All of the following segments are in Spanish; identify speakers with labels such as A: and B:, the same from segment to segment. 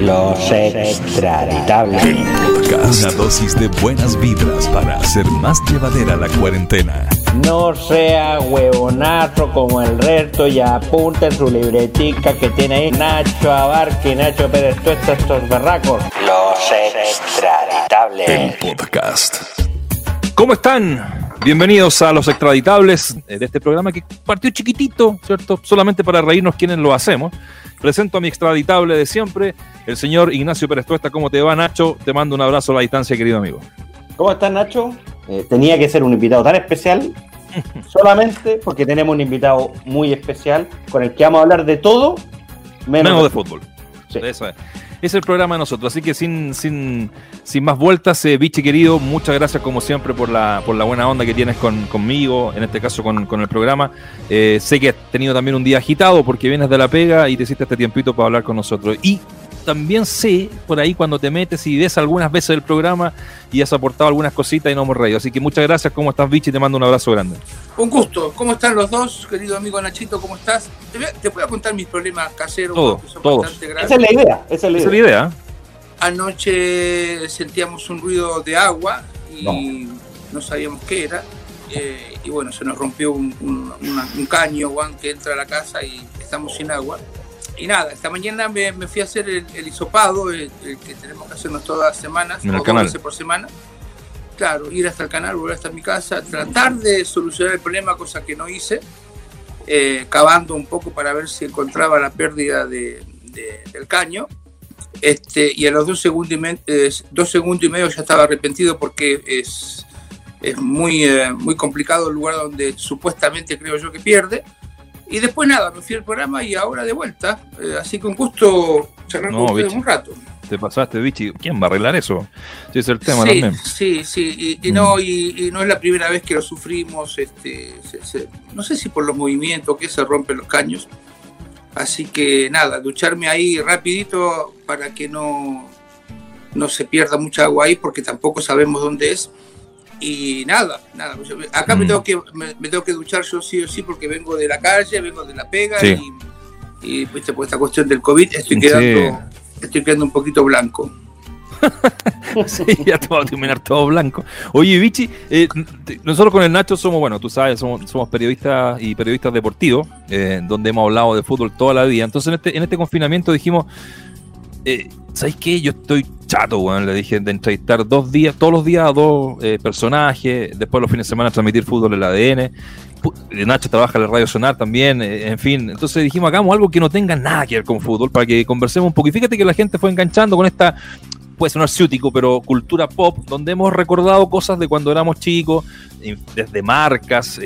A: Los extraditables.
B: Una dosis de buenas vibras para hacer más llevadera la cuarentena.
A: No sea huevonazo como el resto y apunte en su libretica que tiene ahí Nacho Abarque y Nacho Pérez Tuesta, estos barracos. Los extraditables.
B: Podcast. ¿Cómo están? Bienvenidos a los extraditables eh, de este programa que partió chiquitito, ¿cierto? Solamente para reírnos quienes lo hacemos. Presento a mi extraditable de siempre, el señor Ignacio Pérez Tuesta. ¿Cómo te va, Nacho? Te mando un abrazo a la distancia, querido amigo.
A: ¿Cómo estás, Nacho? Eh, tenía que ser un invitado tan especial, solamente porque tenemos un invitado muy especial con el que vamos a hablar de todo
B: menos, menos de fútbol.
A: Sí.
B: Eso es es el programa de nosotros. Así que sin, sin, sin más vueltas, eh, Vichy querido, muchas gracias como siempre por la, por la buena onda que tienes con, conmigo, en este caso con, con el programa. Eh, sé que has tenido también un día agitado porque vienes de la pega y te hiciste este tiempito para hablar con nosotros. Y también sé por ahí cuando te metes y ves algunas veces el programa y has aportado algunas cositas y no hemos reído. Así que muchas gracias. ¿Cómo estás, Vichy? Te mando un abrazo grande.
C: Un gusto. ¿Cómo están los dos, querido amigo Nachito? ¿Cómo estás? Te voy a, te a contar mis problemas caseros.
B: Todo,
C: que son
B: todos.
A: Esa es la idea, esa es la
B: Esa es
A: idea.
B: la idea.
C: Anoche sentíamos un ruido de agua y
A: No.
C: no, sabíamos qué era. Eh, y bueno, se nos rompió un, un- una- un caño, Juan, que entra a la casa y estamos sin agua. Y nada, esta mañana me, me fui a hacer el, el hisopado, el, el que tenemos que hacernos todas las semanas, o dos veces por semana. Claro, ir hasta el canal, volver hasta mi casa, tratar de solucionar el problema, cosa que no hice, eh, cavando un poco para ver si encontraba la pérdida de- de- del caño. Este, y a los dos segundos, y me- eh, dos segundos y medio ya estaba arrepentido porque es, es muy, eh, muy complicado el lugar donde supuestamente creo yo que pierde. Y después nada, me fui al programa y ahora de vuelta. Eh, así que un gusto charlar
B: No,
C: con ustedes
B: bicho.
C: un rato.
B: Te pasaste, Vichy. ¿Quién va a arreglar eso? Sí, es el tema
C: sí,
B: también.
C: sí, sí, y, y
B: Mm.
C: no, y, y no es la primera vez que lo sufrimos, este, se- se- no sé si por los movimientos que se rompen los caños, así que nada, ducharme ahí rapidito para que no, no se pierda mucha agua ahí, porque tampoco sabemos dónde es, y nada, nada, pues, acá me,
B: Mm.
C: tengo que, me, me tengo que duchar yo sí o sí, porque vengo de la calle, vengo de la pega,
B: Sí.
C: y, y viste, por esta cuestión del COVID estoy
B: Sí.
C: quedando, estoy quedando un poquito blanco.
B: Sí, ya te va a terminar todo blanco. Oye, Vichy, eh, nosotros con el Nacho somos, bueno, tú sabes, somos, somos periodistas y periodistas deportivos, eh, donde hemos hablado de fútbol toda la vida. Entonces, en este, en este confinamiento dijimos, eh, ¿sabes qué? Yo estoy chato, weón, le dije, de entrevistar dos días, todos los días a dos eh, personajes, después los fines de semana transmitir fútbol en el ADN. Eh, Nacho trabaja en la radio sonar también, eh, en fin. Entonces dijimos, hagamos algo que no tenga nada que ver con fútbol para que conversemos un poco. Y fíjate que la gente fue enganchando con esta puede sonar ciútico, pero cultura pop, donde hemos recordado cosas de cuando éramos chicos, desde marcas,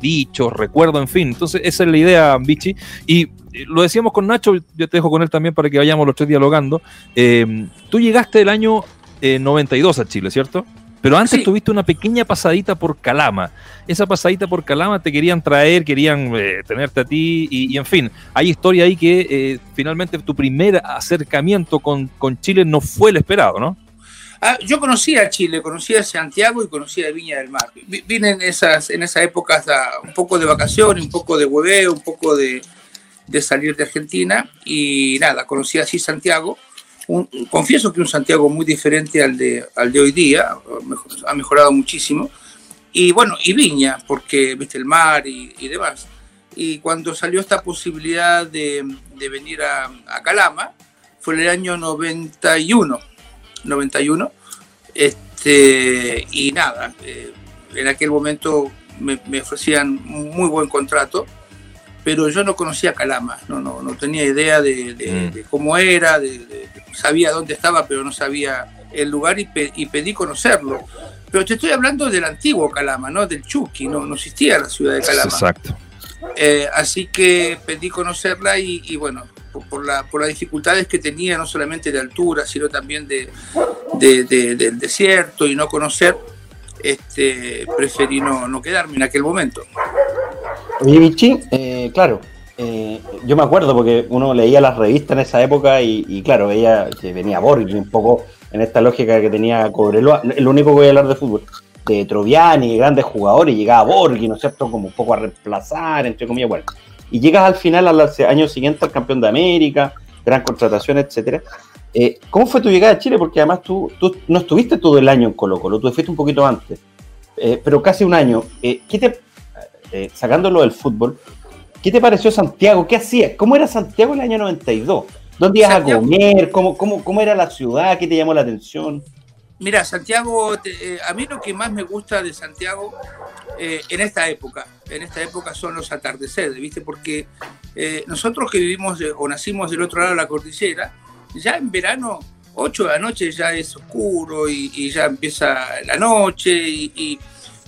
B: dichos, recuerdos, en fin. Entonces, esa es la idea, Vichy. Y lo decíamos con Nacho, yo te dejo con él también para que vayamos los tres dialogando. Eh, tú llegaste el año eh, 92 a Chile, ¿cierto? Pero antes
C: Sí.
B: tuviste una pequeña pasadita por Calama. Esa pasadita por Calama te querían traer, querían eh, tenerte a ti y, y, en fin, hay historia ahí que eh, finalmente tu primer acercamiento con, con Chile no fue el esperado, ¿no?
C: Ah, yo conocía a Chile, conocía a Santiago y conocía a Viña del Mar. Vi- Vine en esas, en esa época hasta un poco de vacaciones, un poco de hueveo, un poco de, de salir de Argentina y nada, conocí así Santiago. Confieso que un Santiago muy diferente al de, al de hoy día, mejor- ha mejorado muchísimo. Y bueno, y Viña, porque viste el mar y, y demás. Y cuando salió esta posibilidad de, de venir a, a Calama, fue en el año 91. 91. Este, y nada, eh, en aquel momento me, me ofrecían un muy buen contrato, pero yo no conocía Calama, no, no, no tenía idea de, de-
B: Mm.
C: de cómo era, de- sabía dónde estaba, pero no sabía el lugar y, pe- y pedí conocerlo. Pero te estoy hablando del antiguo Calama, ¿no? Del Chucky, no, no existía la ciudad de Calama.
B: Exacto.
C: Eh, así que pedí conocerla y, y bueno, por, por la, por las dificultades que tenía, no solamente de altura, sino también de- del desierto y no conocer, este, preferí no, no quedarme en aquel momento.
A: Oye, Vichy, eh, claro, eh, yo me acuerdo porque uno leía las revistas en esa época y, claro, veía que venía Borghi un poco en esta lógica que tenía Cobreloa. El único que voy a hablar de fútbol, de Troviani, grandes jugadores, llegaba Borghi, ¿no es cierto? Como un poco a reemplazar, entre comillas, bueno. Y llegas al final, al año siguiente, al campeón de América, gran contratación, etcétera. Eh, ¿Cómo fue tu llegada a Chile? Porque además tú, no estuviste todo el año en Colo Colo, tú fuiste un poquito antes, pero casi un año. ¿qué te, sacándolo del fútbol, ¿qué te pareció Santiago? ¿Qué hacías? ¿Cómo era Santiago en el año 92? ¿Dónde ibas a comer? ¿Cómo, cómo, ¿Cómo era la ciudad? ¿Qué te llamó la atención?
C: Mira, Santiago, a mí lo que más me gusta de Santiago en esta época, en esta época son los atardeceres, ¿viste? Porque nosotros que vivimos o nacimos del otro lado de la cordillera, ya en verano, 8 de la noche ya es oscuro y, ya empieza la noche, y,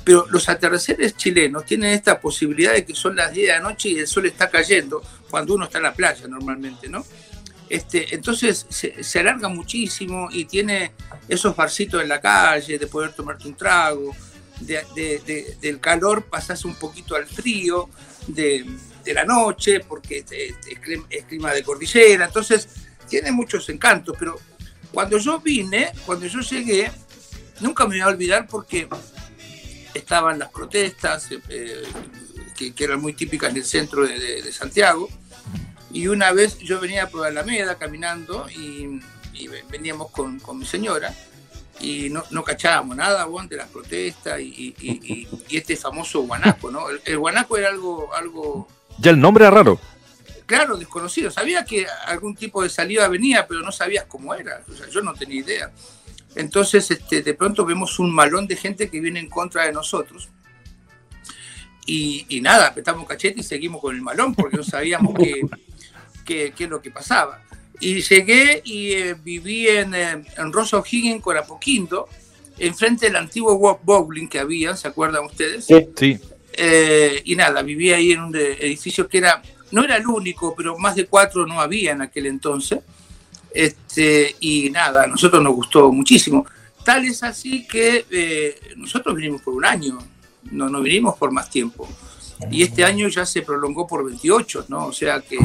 C: pero los atardeceres chilenos tienen esta posibilidad de que son las 10 de la noche y el sol está cayendo cuando uno está en la playa normalmente, ¿no? Este, entonces se, alarga muchísimo y tiene esos barcitos en la calle de poder tomarte un trago, del calor pasas un poquito al frío de, la noche porque es clima de cordillera, entonces tiene muchos encantos, pero cuando yo vine, cuando yo llegué, nunca me voy a olvidar porque estaban las protestas eh, que, eran muy típicas en el centro de, Santiago. Y una vez yo venía por Alameda caminando y, veníamos con, mi señora y no, no cachábamos nada de las protestas y, este famoso guanaco, ¿no? El, el, guanaco era algo, algo...
B: Ya el nombre era raro
C: claro, desconocido. Sabía que algún tipo de salida venía, pero no sabías cómo era. O sea, yo no tenía idea. Entonces, este, de pronto vemos un malón de gente que viene en contra de nosotros. Y, nada, apretamos cachete y seguimos con el malón porque no sabíamos qué, es lo que pasaba. Y llegué y eh, viví en, eh, en Rosa O'Higgins con Apoquindo, enfrente del antiguo bowling que había, ¿se acuerdan ustedes?
B: Sí. sí.
C: Eh, y nada, viví ahí en un edificio que era no era el único, pero más de cuatro no había en aquel entonces. Este, y nada, a nosotros nos gustó muchísimo. Tal es así que eh, nosotros vinimos por un año, no, no vinimos por más tiempo. Y este año ya se prolongó por 28, ¿no? O sea que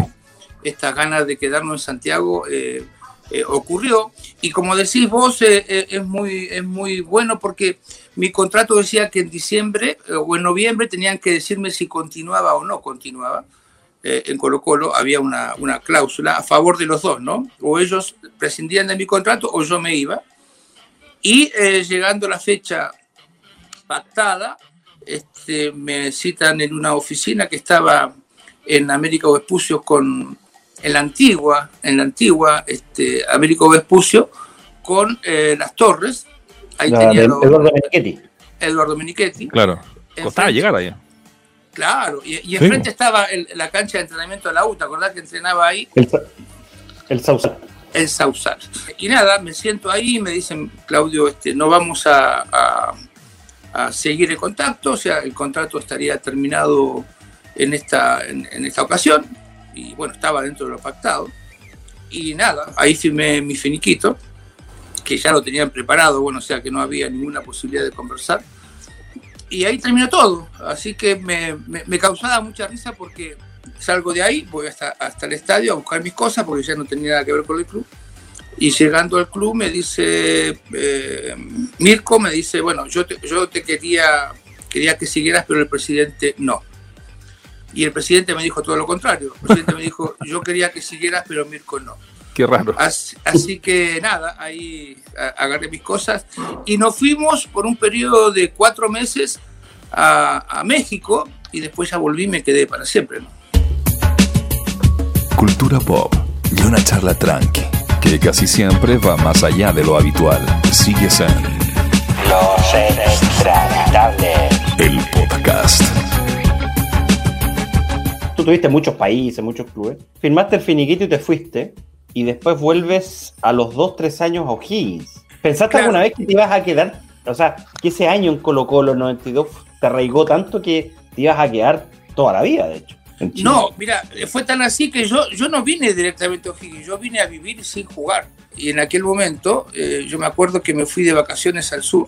C: esta ganas de quedarnos en Santiago eh, eh, ocurrió. Y como decís vos, es, muy, es muy bueno porque mi contrato decía que en diciembre o en noviembre tenían que decirme si continuaba o no continuaba. Eh, en Colo Colo había una, cláusula a favor de los dos, ¿no? O ellos prescindían de mi contrato o yo me iba. Y eh, llegando la fecha pactada, este, me citan en una oficina que estaba en América Vespucio con en la antigua, en la antigua este, Américo Vespucio con eh, las torres.
A: Ahí tenía Eduardo Menichetti.
C: Eduardo Menichetti.
B: Claro. Costaba llegar ahí.
C: Claro, y, enfrente estaba la cancha de entrenamiento de la U, ¿te acordás que entrenaba ahí?
A: El, el Sausal.
C: El Sausal. Y nada, me siento ahí y me dicen, Claudio, este, no vamos a, seguir el contacto, o sea, el contrato estaría terminado en esta, en, esta ocasión, y bueno, estaba dentro de lo pactado. Y nada, ahí firmé mi finiquito, que ya lo tenían preparado, bueno, o sea que no había ninguna posibilidad de conversar y ahí terminó todo. Así que me, me, causaba mucha risa porque salgo de ahí, voy hasta, hasta el estadio a buscar mis cosas porque ya no tenía nada que ver con el club. Y llegando al club me dice, eh, Mirko me dice, bueno, yo te, yo te quería, quería que siguieras, pero el presidente no. Y el presidente me dijo todo lo contrario. El presidente me dijo, yo quería que siguieras, pero Mirko no.
B: Qué raro.
C: Así, que nada, ahí agarré mis cosas y nos fuimos por un periodo de cuatro meses a, México y después ya volví y me quedé para siempre.
D: Cultura pop y una charla tranqui que casi siempre va más allá de lo habitual. Sigues en
E: Los Extratables.
D: El podcast.
A: Tú tuviste muchos países, muchos clubes. Firmaste el finiquito y te fuiste y después vuelves a los 2, 3 años a O'Higgins. ¿Pensaste alguna vez que te ibas a quedar? O sea, que ese año en Colo Colo 92 te arraigó tanto que te ibas a quedar toda la vida, de hecho.
C: No, mira, fue tan así que yo, yo no vine directamente a O'Higgins, yo vine a vivir sin jugar. Y en aquel momento, eh, yo me acuerdo que me fui de vacaciones al sur,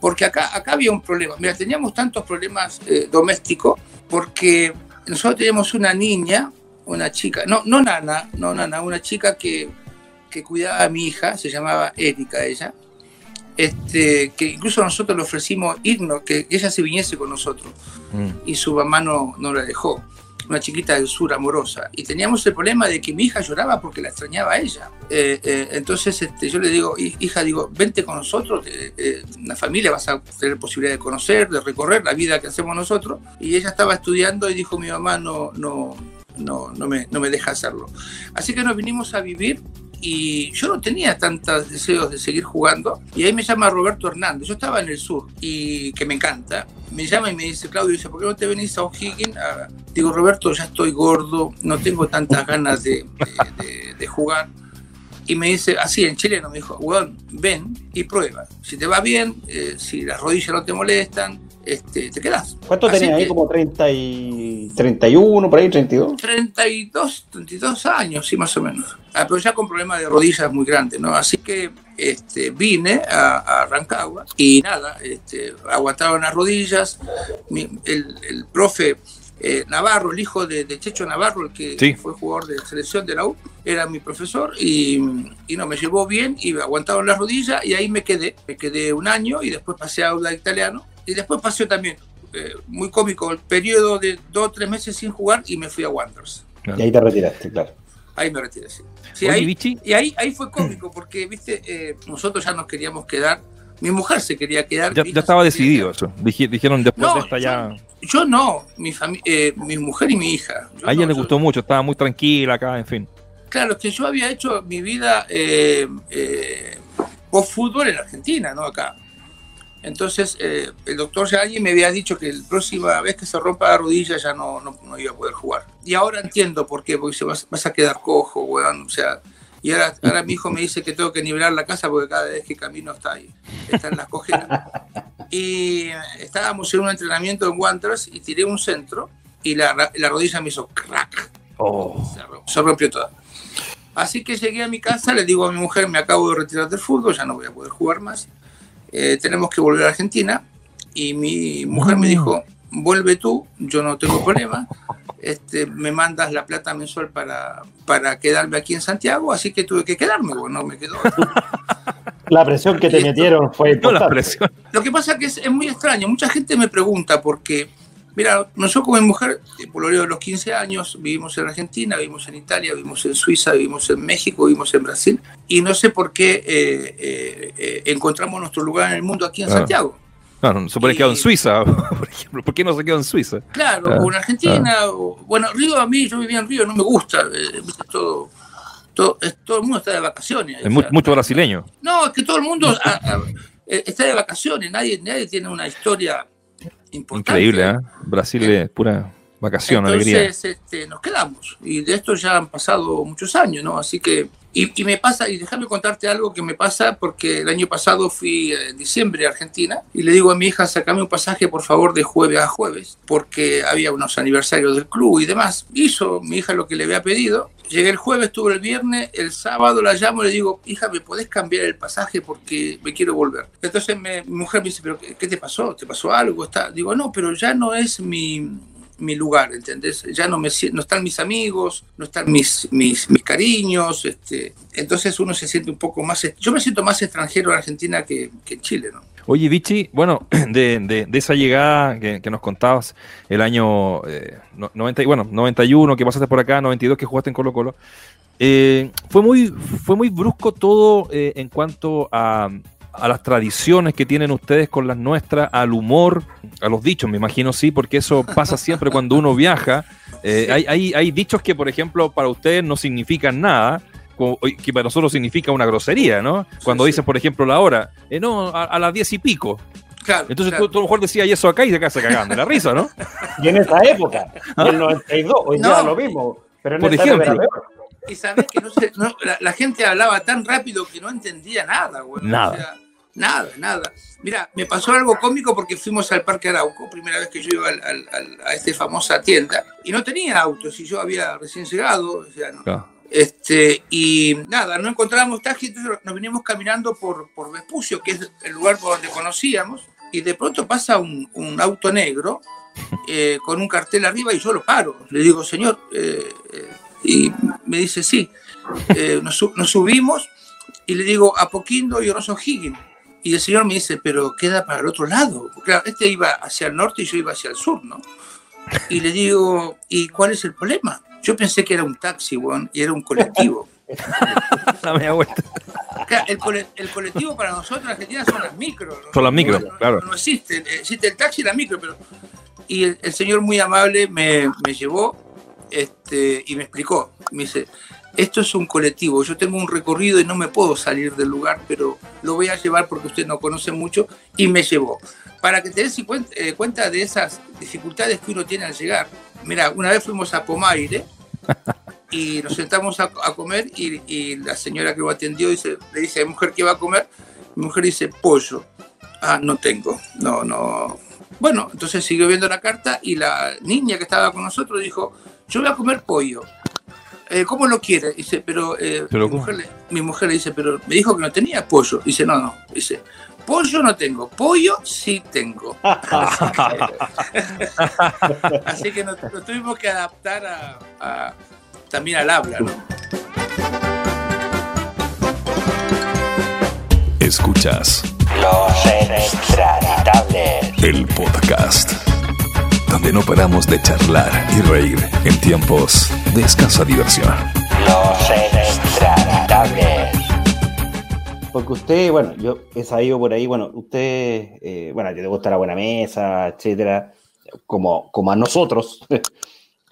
C: porque acá, acá había un problema. Mira, teníamos tantos problemas eh, domésticos, porque nosotros teníamos una niña una chica, no, no nana, no nana, una chica que, que cuidaba a mi hija, se llamaba Erika ella, este, que incluso nosotros le ofrecimos irnos, que ella se viniese con nosotros, mm. y su mamá no, no la dejó. una chiquita del sur amorosa, y teníamos el problema de que mi hija lloraba porque la extrañaba a ella. Eh, eh, entonces este, yo le digo, "Hi- hija, digo, vente con nosotros, eh, eh, una familia vas a tener posibilidad de conocer, de recorrer la vida que hacemos nosotros. Y ella estaba estudiando y dijo, mi mamá no, no, no, no, me, no me deja hacerlo. Así que nos vinimos a vivir y yo no tenía tantos deseos de seguir jugando. Y ahí me llama Roberto Hernández. Yo estaba en el sur y que me encanta. Me llama y me dice, Claudio, dice, ¿por qué no te venís a O'Higgins? A- Digo, Roberto, ya estoy gordo, no tengo tantas ganas de, de- de- de jugar. Y me dice, así en chileno, me dijo, weón, ven y prueba. Si te va bien, eh, si las rodillas no te molestan, este, te quedas.
A: ¿Cuánto
C: Así
A: tenía ahí? Como 30 y 31, por ahí, 32.
C: 32, 32 años, sí, más o menos. Ah, pero ya con problemas de rodillas muy grandes, ¿no? Así que este, vine a, a Rancagua y nada, este, aguantaron las rodillas. Mi- el, el profe eh, Navarro, el hijo de, de Checho Navarro, el que
B: Sí.
C: fue jugador de selección de la U, era mi profesor y, y no, me llevó bien y aguantaron las rodillas y ahí me quedé. Me quedé un año y después pasé a aula de italiano y después pasé también. eh, muy cómico, el periodo de dos o tres meses sin jugar y me fui a Wanderers.
A: Y ahí te retiraste, claro.
C: Ahí me retiré, sí. Sí,
B: Oye,
C: ahí-
B: Vichy.
C: y ahí, ahí fue cómico, porque, viste, eh, nosotros ya nos queríamos quedar. Mi mujer se quería quedar.
B: Ya, estaba
C: quería
B: decidido eso. Dije- dijeron después
C: No,
B: de esta ya.
C: Yo no, mi, eh, mi mujer y mi hija. Yo
B: A ella
C: no,
B: le
C: yo-
B: gustó mucho, estaba muy tranquila acá, en fin.
C: Claro, es que yo había hecho mi vida eh, eh, post fútbol en Argentina, no acá. Entonces, eh, el doctor ya alguien me había dicho que la próxima vez que se rompa la rodilla ya no, no, no iba a poder jugar. Y ahora entiendo por qué, porque se vas, vas a quedar cojo, weón. O sea, y ahora, ahora mi hijo me dice que tengo que nivelar la casa porque cada vez que camino está ahí, está en las cojeras. Y estábamos en un entrenamiento en Wanderers y tiré un centro y la, la rodilla me hizo crack. Se, ro- se rompió toda. Así que llegué a mi casa, le digo a mi mujer, me acabo de retirar del fútbol, ya no voy a poder jugar más. Eh, tenemos que volver a Argentina. Y mi mujer me dijo, vuelve tú, yo no tengo problema. Este, me mandas la plata mensual para, para quedarme aquí en Santiago, así que tuve que quedarme, bueno, me quedo.
A: La presión que te metieron fue
B: No la presión.
C: Lo que pasa es que es, es muy extraño. Mucha gente me pregunta porque, mira, nosotros con mi mujer, por lo de los 15 años, vivimos en Argentina, vivimos en Italia, vivimos en Suiza, vivimos en México, vivimos en Brasil. Y no sé por qué eh, eh, eh, encontramos nuestro lugar en el mundo aquí en
B: Ah.
C: Santiago.
B: Claro, no se puede quedado en Suiza, por ejemplo. ¿Por qué no se quedó en Suiza?
C: Claro,
B: Ah,
C: o en Argentina. o- bueno, Río a mí, yo vivía en Río, no me gusta. todo, todo, el mundo está de vacaciones.
B: Es
C: o sea,
B: mucho brasileño.
C: No, es que todo el mundo ah, ah, está de vacaciones, nadie, nadie tiene una historia importante.
B: Increíble, ¿eh? Brasil es pura vacación, alegría.
C: Entonces este, nos quedamos. Y de esto ya han pasado muchos años, ¿no? Así que. Y, y me pasa, y déjame contarte algo que me pasa, porque el año pasado fui eh, en diciembre a Argentina y le digo a mi hija, sacame un pasaje por favor de jueves a jueves, porque había unos aniversarios del club y demás. Hizo mi hija lo que le había pedido. Llegué el jueves, estuve el viernes, el sábado la llamo y le digo, hija, ¿me podés cambiar el pasaje porque me quiero volver? Entonces me- mi mujer me dice, ¿pero qué, te pasó? ¿Te pasó algo? Está... Digo, no, pero ya no es mi, mi lugar, ¿entendés? Ya no me no están mis amigos, no están mis, mis, mis cariños, este, entonces uno se siente un poco más, yo me siento más extranjero en Argentina que en Chile, ¿no?
B: Oye, Vichy, bueno, de, de- de esa llegada que, que nos contabas el año eh, no- 90, y- bueno, 91 que pasaste por acá, 92 que jugaste en Colo Colo, eh, fue, muy, fue muy brusco todo eh, en cuanto a, a las tradiciones que tienen ustedes con las nuestras, al humor, a los dichos, me imagino sí, porque eso pasa siempre cuando uno viaja. Eh,
C: Sí.
B: hay, hay, hay dichos que, por ejemplo, para ustedes no significan nada, como- que para nosotros significa una grosería, ¿no? Cuando
C: sí.
B: dicen, por ejemplo, la hora, eh, no, a, a las diez y pico.
C: Claro.
B: Entonces
C: claro.
B: tú, tú a lo mejor decías eso acá y se casa cagando de la risa, ¿no?
A: Y en esa época, en el 92, hoy
C: No.
A: día lo mismo. Pero en
B: Por
A: esa
B: ejemplo.
A: época era peor.
C: Y sabes que no se- no, la, la gente hablaba tan rápido que no entendía nada, güey.
B: Nada.
C: O sea, nada, nada. Mira, me pasó algo cómico porque fuimos al Parque Arauco, primera vez que yo iba al- al- al- a esta famosa tienda, y no tenía autos, y yo había recién llegado, o sea, no-
B: Claro.
C: Este, y nada, no encontrábamos taxi, entonces nos vinimos caminando por, por Vespucio, que es el lugar por donde conocíamos, y de pronto pasa un, un auto negro eh, con un cartel arriba y yo lo paro. Le digo, señor, eh, eh, y me dice, sí. Eh, nos, nos subimos y le digo, Apoquindo y Oroso Higgins. Y el señor me dice, pero queda para el otro lado. Claro, este iba hacia el norte y yo iba hacia el sur, ¿no? Y le digo, ¿y cuál es el problema? Yo pensé que era un taxi, weón, y era un colectivo.
B: La media vuelta.
C: Claro, el, cole- el colectivo para nosotros en Argentina son las micros.
B: Son las micros,
C: No- no-
B: claro.
C: No existen, existe el taxi y la micro, pero... Y el, el señor muy amable me, me llevó este, y me explicó. Me dice, esto es un colectivo, yo tengo un recorrido y no me puedo salir del lugar, pero lo voy a llevar porque usted no conoce mucho y me llevó. Para que te des eh, cuenta de esas dificultades que uno tiene al llegar. Mira, una vez fuimos a Pomaire y nos sentamos a, a comer y, y la señora que lo atendió dice, le dice, mujer, ¿qué va a comer? Mi mujer dice, pollo. Ah, no tengo, no, no. Bueno, entonces siguió viendo la carta y la niña que estaba con nosotros dijo, yo voy a comer pollo. "Eh, ¿Cómo lo quiere? Dice, pero, eh,
B: Pero
C: mi, mujer le, mi mujer le dice, pero me dijo que no tenía pollo. Dice, no, no. Dice, pollo no tengo, pollo sí tengo. Así que nos, nos tuvimos que adaptar a, a- también al habla, ¿no?
D: Escuchas
E: Los extratables.
D: el podcast, donde no paramos de charlar y reír en tiempos de escasa diversión.
E: Los extratables.
A: Porque usted, bueno, yo he sabido por ahí, bueno, usted, eh, bueno, te gusta la buena mesa, etcétera, como, como a nosotros.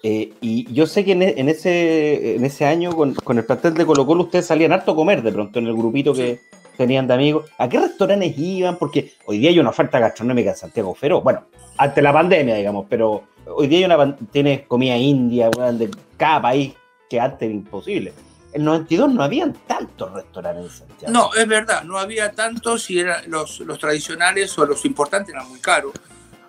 A: Eh, y yo sé que en, e- en ese, en ese año, con, con el plantel de Colo Colo, ustedes salían harto a comer de pronto en el grupito que tenían de amigos. ¿A qué restaurantes iban? Porque hoy día hay una oferta gastronómica en Santiago Fero. Bueno, ante la pandemia, digamos, pero hoy día hay una, tienes comida india, de cada país que antes era imposible. El 92 no habían tantos restaurantes en Santiago.
C: No, es verdad, no había tantos y eran los, los tradicionales o los importantes eran muy caros,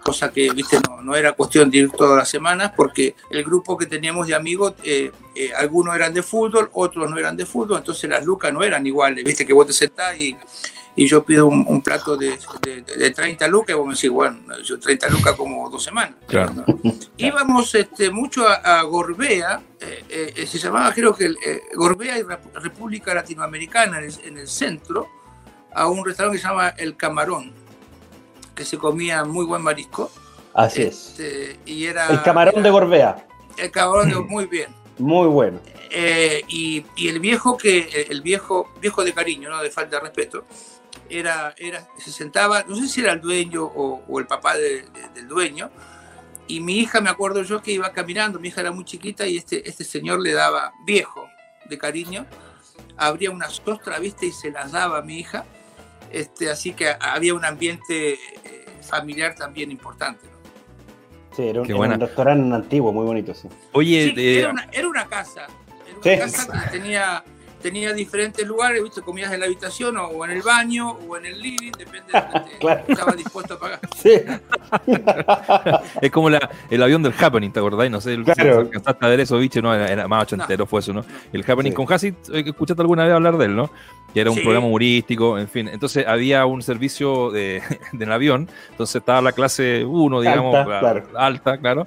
C: cosa que, viste, no, no era cuestión de ir todas las semanas porque el grupo que teníamos de amigos, eh, eh, algunos eran de fútbol, otros no eran de fútbol, entonces las lucas no eran iguales, viste, que vos te sentás y, y yo pido un, un plato de, de, de 30 lucas y vos me decís, bueno, yo 30 lucas como dos semanas.
B: Claro.
C: ¿no? Íbamos este, mucho a, a Gorbea, eh, eh, se llamaba creo que eh, Gorbea y Rep- República Latinoamericana en el, en el centro, a un restaurante que se llama El Camarón, que se comía muy buen marisco.
A: Así es.
C: Este, y era,
A: El camarón
C: era-
A: de Gorbea,
C: El camarón de muy bien.
A: muy bueno.
C: Eh, y, y el viejo que el viejo viejo de cariño no de falta de respeto era era se sentaba no sé si era el dueño o, o el papá de- de- del dueño y mi hija me acuerdo yo que iba caminando mi hija era muy chiquita y este este señor le daba viejo de cariño abría unas ostras viste y se las daba a mi hija este así que había un ambiente eh, familiar también importante ¿no?
A: Sí, era un, era un restaurante antiguo, muy bonito, sí.
B: Oye,
C: Sí,
B: eh,
C: era, una, era una casa. Era una
A: Sí.
C: casa que tenía, tenía diferentes lugares, ¿viste? comías en la habitación o en el baño o en el living, depende de lo que te-
A: Claro.
C: estabas dispuesto a pagar.
A: Sí,
B: es como la- el avión del Happening, ¿te acordáis? No sé el-
A: Claro.
B: si alcanzaste a ver eso, biche, no, era, era más ochentero fue eso, ¿no? El Happening
A: Sí.
B: con Hassit, eh, ¿escuchaste alguna vez hablar de él, no? Que era un
C: Sí.
B: programa humorístico, en fin. Entonces había un servicio de, del avión, entonces estaba la clase 1, digamos,
A: Alta,
B: la-
A: claro.
B: alta, claro.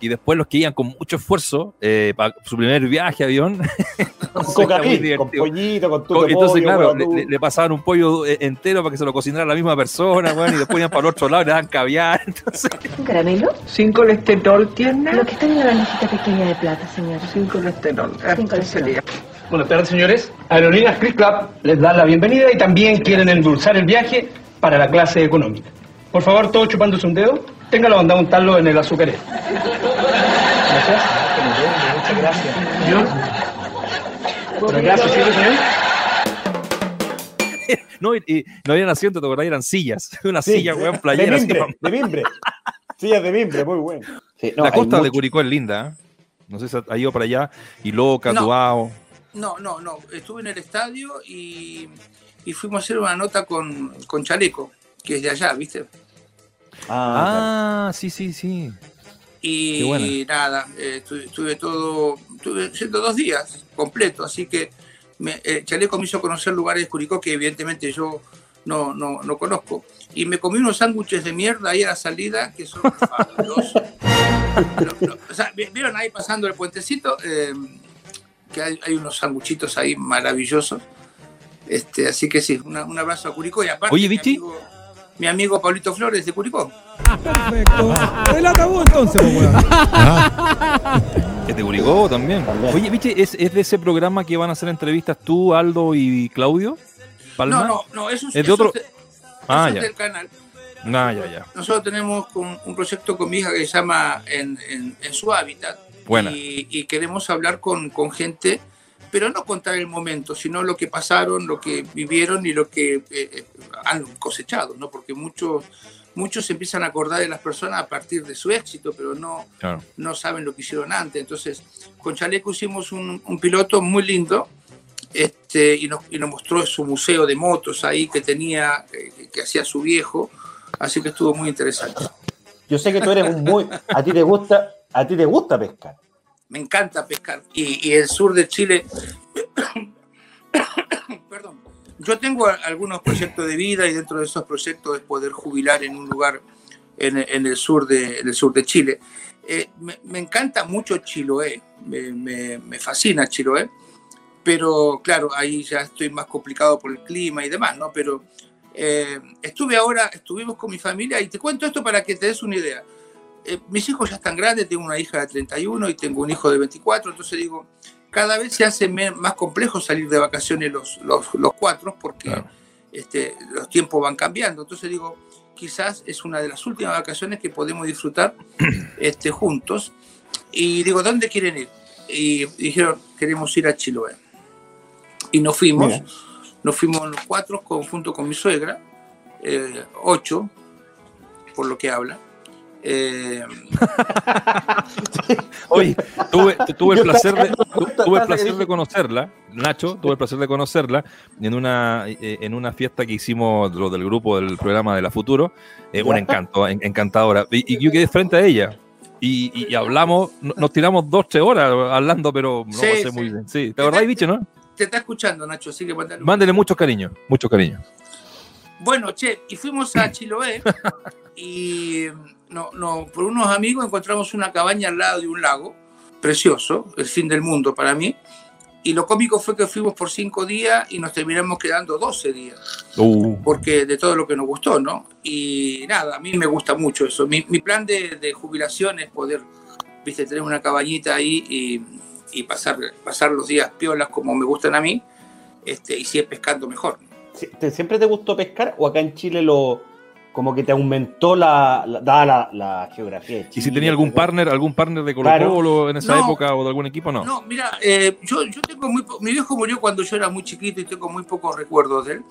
B: Y después los que iban con mucho esfuerzo eh, para su primer viaje a avión,
A: con
B: Entonces,
A: cocaína, con pollito, con tu
B: Co- Entonces,
A: pollo,
B: claro, le,
A: tú.
B: le- le pasaban un pollo eh, entero para que se lo cocinara la misma persona, weón, y después iban para el otro lado y le daban caviar. Entonces,
F: ¿Un caramelo?
G: Sin colesterol tiene.
F: Lo que está en la bandejita pequeña de plata, señora.
G: Sin colesterol.
F: Sin
G: Este
F: colesterol.
H: Buenas tardes, señores. Aerolíneas Chris Club les da la bienvenida y también quieren endulzar el viaje para la clase económica. Por favor, todos chupándose un dedo, tenga la bondad de untarlo en el azucarero. Gracias. Muchas gracias. Gracias, ¿sí, señor?
B: no, y, y no habían asientos, ¿te acordás? Eran sillas. Una
A: Sí,
B: silla, weón,
A: de
B: playera. así,
A: mimbre, de mimbre. Sillas de mimbre, muy bueno. Sí, no,
B: la costa de
A: mucho-
B: Curicó es linda, ¿eh? No sé si ha ido para allá. Y Loca,
C: No.
B: Tuao.
C: No, no, no. Estuve en el estadio y, y fuimos a hacer una nota con, con Chaleco, que es de allá, ¿viste?
A: Ah,
B: Ah, sí, sí, sí.
C: Y nada, eh, estuve, estuve todo, estuve siendo dos días completo, así que me, eh, Chaleco me hizo conocer lugares de Curicó que evidentemente yo no, no, no conozco. Y me comí unos sándwiches de mierda ahí a la salida que son fabulosos. Pero- pero, o sea, vi- ¿Vieron ahí pasando el puentecito? Eh, que hay, hay unos sanguchitos ahí maravillosos. Este, así que sí, una- un abrazo a Curicó y aparte.
B: Oye, Vichy.
C: amigo- mi amigo Pablito Flores de Curicó.
I: Perfecto. Relata vos entonces, weón.
B: Es de Curicó también. Oye, ¿viste? ¿Es, es de ese programa que van a hacer entrevistas tú, Aldo y Claudio? ¿Palma?
C: No, no, no, eso
B: ¿Es de
C: eso
B: otro?
C: de-
B: Ah,
C: eso
B: ya.
C: es del canal.
B: Ah, ya, ya.
C: Nosotros tenemos con- un proyecto con mi hija que se llama En, en- en su hábitat.
B: Buena.
C: Y, y queremos hablar con, con gente, pero no contar el momento, sino lo que pasaron, lo que vivieron y lo que eh, eh, han cosechado, ¿no? Porque muchos, muchos se empiezan a acordar de las personas a partir de su éxito, pero no,
B: Claro.
C: no saben lo que hicieron antes. Entonces, con Chaleco hicimos un, un piloto muy lindo este, y, nos, y nos mostró su museo de motos ahí que tenía, eh, que, que hacía su viejo. Así que estuvo muy interesante.
A: Yo sé que tú eres un muy. A ti te gusta, a ti te gusta pescar.
C: Me encanta pescar. Y, el sur de Chile, perdón, yo tengo algunos proyectos de vida y dentro de esos proyectos es poder jubilar en un lugar en, el, sur de, el sur de Chile. Eh, me, encanta mucho Chiloé, me, me- me fascina Chiloé, pero claro, ahí ya estoy más complicado por el clima y demás, ¿no? Pero eh, estuve ahora, estuvimos con mi familia y te cuento esto para que te des una idea. Eh, mis hijos ya están grandes, tengo una hija de 31 y tengo un hijo de 24, entonces digo, cada vez se hace más complejo salir de vacaciones los, los, los cuatro porque
B: Claro.
C: este, los tiempos van cambiando. Entonces digo, quizás es una de las últimas vacaciones que podemos disfrutar este, juntos. Y digo, ¿dónde quieren ir? Y dijeron, queremos ir a Chiloé. Y nos fuimos,
A: Mira.
C: nos fuimos los cuatro con- junto con mi suegra, eh, ocho, por lo que habla. Eh,
B: Oye, tuve, tu- tuve el placer de, tuve el placer de conocerla, Nacho, tuve el placer de conocerla en una eh, en una fiesta que hicimos lo del grupo del programa de la Futuro, eh, un
A: Ya.
B: encanto, en- encantadora. Y, y yo quedé frente a ella. Y, y- y hablamos, no- nos tiramos dos, tres horas hablando, pero no
C: Sí,
B: pasé
C: sí.
B: muy bien. Sí, ¿te acordás, bicho, no?
C: te está escuchando, Nacho, así que mandale un-
B: Mándele mucho cariño, mucho cariño.
C: Bueno, che, y fuimos a Chiloé y no, no, por unos amigos encontramos una cabaña al lado de un lago, precioso, el fin del mundo para mí. Y lo cómico fue que fuimos por cinco días y nos terminamos quedando 12 días,
B: Uh,
C: porque de todo lo que nos gustó, ¿no? Y nada, a mí me gusta mucho eso. Mi, mi plan de, de jubilación es poder, viste, tener una cabañita ahí y, y pasar, pasar los días piolas como me gustan a mí, este, y si es pescando mejor.
A: Sí, ¿te- ¿Siempre te gustó pescar o acá en Chile lo como que te aumentó la, la- dada la, la geografía? de
B: y si
A: Chile,
B: tenía algún partner, algún partner de Colo
A: Claro.
B: Colo en esa
C: No.
B: época o de algún equipo, no.
C: No, mira, eh, yo, yo tengo muy mi viejo murió cuando yo era muy chiquito y tengo muy pocos recuerdos de él.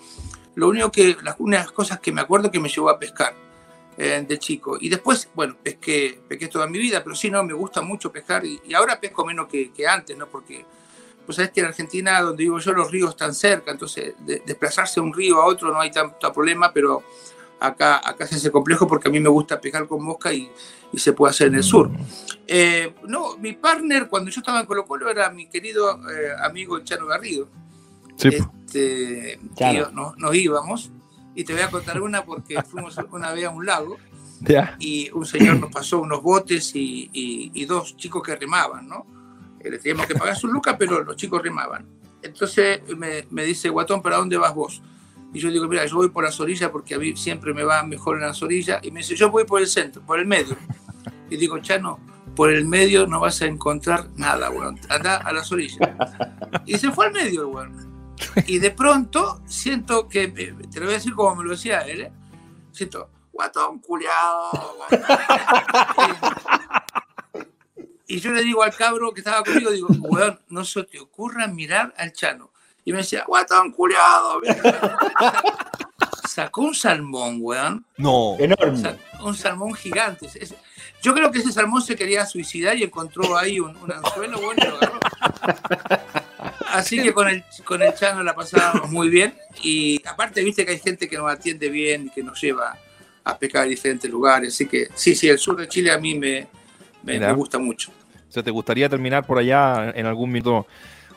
C: Lo único que, las unas cosas que me acuerdo que me llevó a pescar eh, de chico. Y después, bueno, pesqué, pesqué toda mi vida, pero sí, no, me gusta mucho pescar y, y ahora pesco menos que, que antes, ¿no? Porque, pues sabes que en Argentina, donde vivo yo, los ríos están cerca, entonces de- desplazarse de un río a otro no hay tanto problema, pero acá, acá se hace complejo porque a mí me gusta pescar con mosca y, y se puede hacer en el sur. Eh, no, mi partner cuando yo estaba en Colo Colo era mi querido eh, amigo Chano Garrido.
B: Sí.
C: Este, nos, nos íbamos y te voy a contar una porque fuimos una vez a un lago
B: ya.
C: y un señor nos pasó unos botes y, y- y dos chicos que remaban, ¿no? Eh, Le teníamos que pagar su lucas, pero los chicos remaban. Entonces me, me dice, Guatón, ¿para dónde vas vos? Y yo digo, mira, yo voy por las orillas porque a mí siempre me va mejor en las orillas. Y me dice, yo voy por el centro, por el medio. Y digo, Chano, por el medio no vas a encontrar nada, weón. Anda a las orillas. Y se fue al medio, weón. Y de pronto siento que, eh, te lo voy a decir como me lo decía él, ¿eh? siento, guatón culiado. Y yo le digo al cabro que estaba conmigo, digo, weón, no se te ocurra mirar al Chano. Y me decía, guatón culiado. Sacó un salmón, weón.
B: No.
A: Enorme.
C: Un salmón gigante. Yo creo que ese salmón se quería suicidar y encontró ahí un, un anzuelo, bueno, y lo agarró. Así que con el, con el Chano la pasábamos muy bien. Y aparte, viste que hay gente que nos atiende bien y que nos lleva a pescar a diferentes lugares. Así que sí, sí, el sur de Chile a mí me, me gusta mucho.
B: O sea, ¿te gustaría terminar por allá en algún minuto?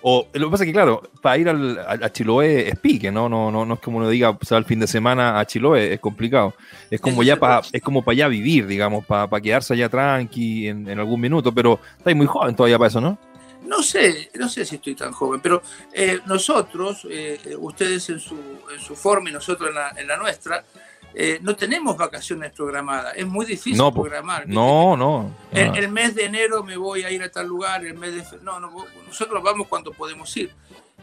B: O lo que pasa es que, claro, para ir al, a, Chiloé es pique, ¿no? No, no, no es como uno diga, se va el fin de semana a Chiloé, es complicado. Es como ya para,
C: próximo.
B: es como para allá vivir, digamos, para quedarse allá tranqui en, en algún minuto, pero estáis muy joven todavía para eso, ¿no?
C: No sé, no sé si estoy tan joven, pero eh, nosotros, eh, ustedes en su, en su forma y nosotros en la, en la nuestra, eh, no tenemos vacaciones programadas. Es muy difícil
B: No,
C: programar.
B: No, no.
C: El, el mes de enero me voy a ir a tal lugar, el mes de no, no, nosotros vamos cuando podemos ir.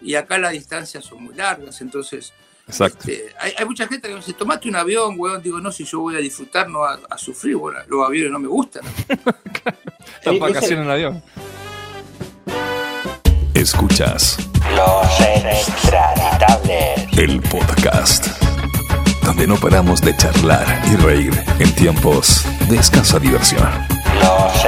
C: Y acá las distancias son muy largas, entonces
B: Exacto.
C: este, hay, hay mucha gente que me dice, tomate un avión, weón. Digo, no, si yo voy a disfrutar, no a, a sufrir, bueno, los aviones no me gustan.
B: Las
A: Eh,
B: vacaciones en avión.
D: Escuchas
E: Los
D: el podcast, donde no paramos de charlar y reír en tiempos de escasa diversión.
E: Los.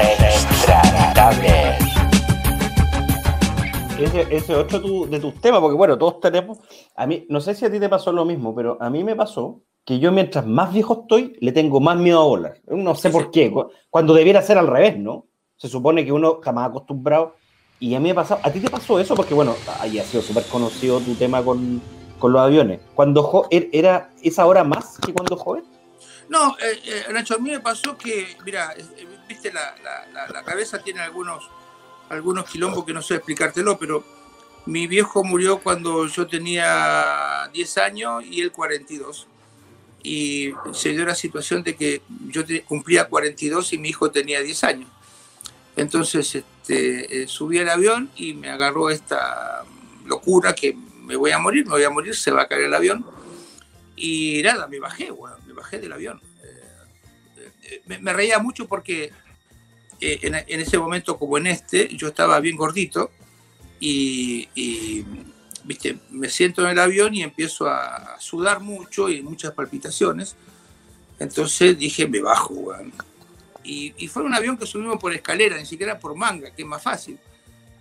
A: Ese, ese es otro tu- de tus temas, porque bueno, todos tenemos. A mí, no sé si a ti te pasó lo mismo, pero a mí me pasó que yo mientras más viejo estoy, le tengo más miedo a volar. No sé por qué, cu- cuando debiera ser al revés, ¿no? Se supone que uno está más acostumbrado. Y a mí me pasó, ¿a ti te pasó eso? Porque bueno, ahí ha sido súper conocido tu tema con, con los aviones. Cuando er- era esa hora más que cuando joven.
C: No, eh, eh, Nacho, a mí me pasó que, mira, eh, viste, la, la- la- la cabeza tiene algunos, algunos quilombos que no sé explicártelo, pero mi viejo murió cuando yo tenía 10 años y él 42. Y se dio la situación de que yo te- cumplía 42 y mi hijo tenía 10 años. Entonces este, eh, subí al avión y me agarró esta locura que me voy a morir, me voy a morir, se va a caer el avión. Y nada, me bajé, bueno, me bajé del avión. Eh, eh, me, reía mucho porque eh, en, en ese momento, como en este, yo estaba bien gordito y, y, viste, me siento en el avión y empiezo a, sudar mucho y muchas palpitaciones. Entonces dije, me bajo, weón. Y, y fue un avión que subimos por escalera, ni siquiera por manga, que es más fácil.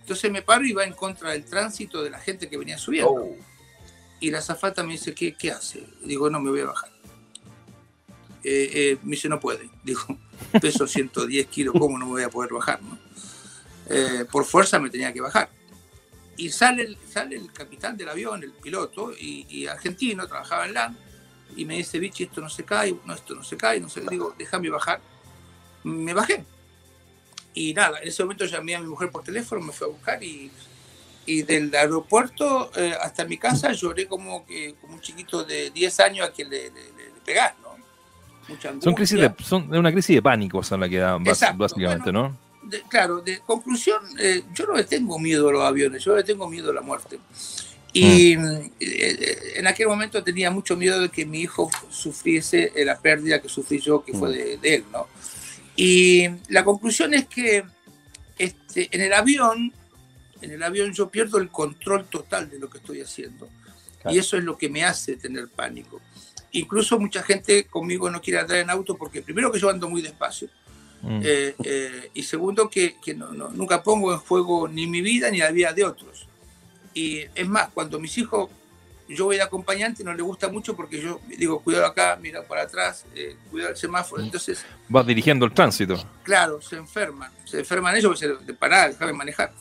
C: Entonces me paro y va en contra del tránsito de la gente que venía subiendo. Y la azafata me dice, ¿qué, qué hace? Digo, no, me voy a bajar. Eh, eh, me dice, no puede. Digo, peso 110 kilos, ¿cómo no me voy a poder bajar? no? Eh, por fuerza me tenía que bajar. Y sale el, sale el capitán del avión, el piloto, y, y argentino, trabajaba en LAN, y me dice, Vichy, esto no se cae, no, esto no se cae, no sé. Digo, déjame bajar. Me bajé. Y nada, en ese momento llamé a mi mujer por teléfono, me fue a buscar y, y del aeropuerto eh, hasta mi casa lloré como, que, como un chiquito de 10 años a que le, le, pegás, ¿no? Mucha
B: Son crisis de, son de una crisis de pánico, son la que da,
C: Exacto,
B: básicamente, ¿no?
C: De- claro, de conclusión, eh, yo no le tengo miedo a los aviones, yo le tengo miedo a la muerte. Y mm, eh, en aquel momento tenía mucho miedo de que mi hijo sufriese la pérdida que sufrí yo, que fue de, de él, ¿no? Y la conclusión es que este, en el avión, en el avión yo pierdo el control total de lo que estoy haciendo.
A: Claro.
C: Y eso es lo que me hace tener pánico. Incluso mucha gente conmigo no quiere andar en auto porque primero que yo ando muy despacio.
B: Mm.
C: Eh, eh, y segundo, que, que no- no- nunca pongo en juego ni mi vida ni la vida de otros. Y es más, cuando mis hijos, yo voy de acompañante, no les gusta mucho porque yo digo, cuidado acá, mira para atrás, eh, cuidado el semáforo. Entonces,
B: Vas dirigiendo el tránsito.
C: claro, se enferman. Se enferman ellos, pues, de parar, déjame manejar.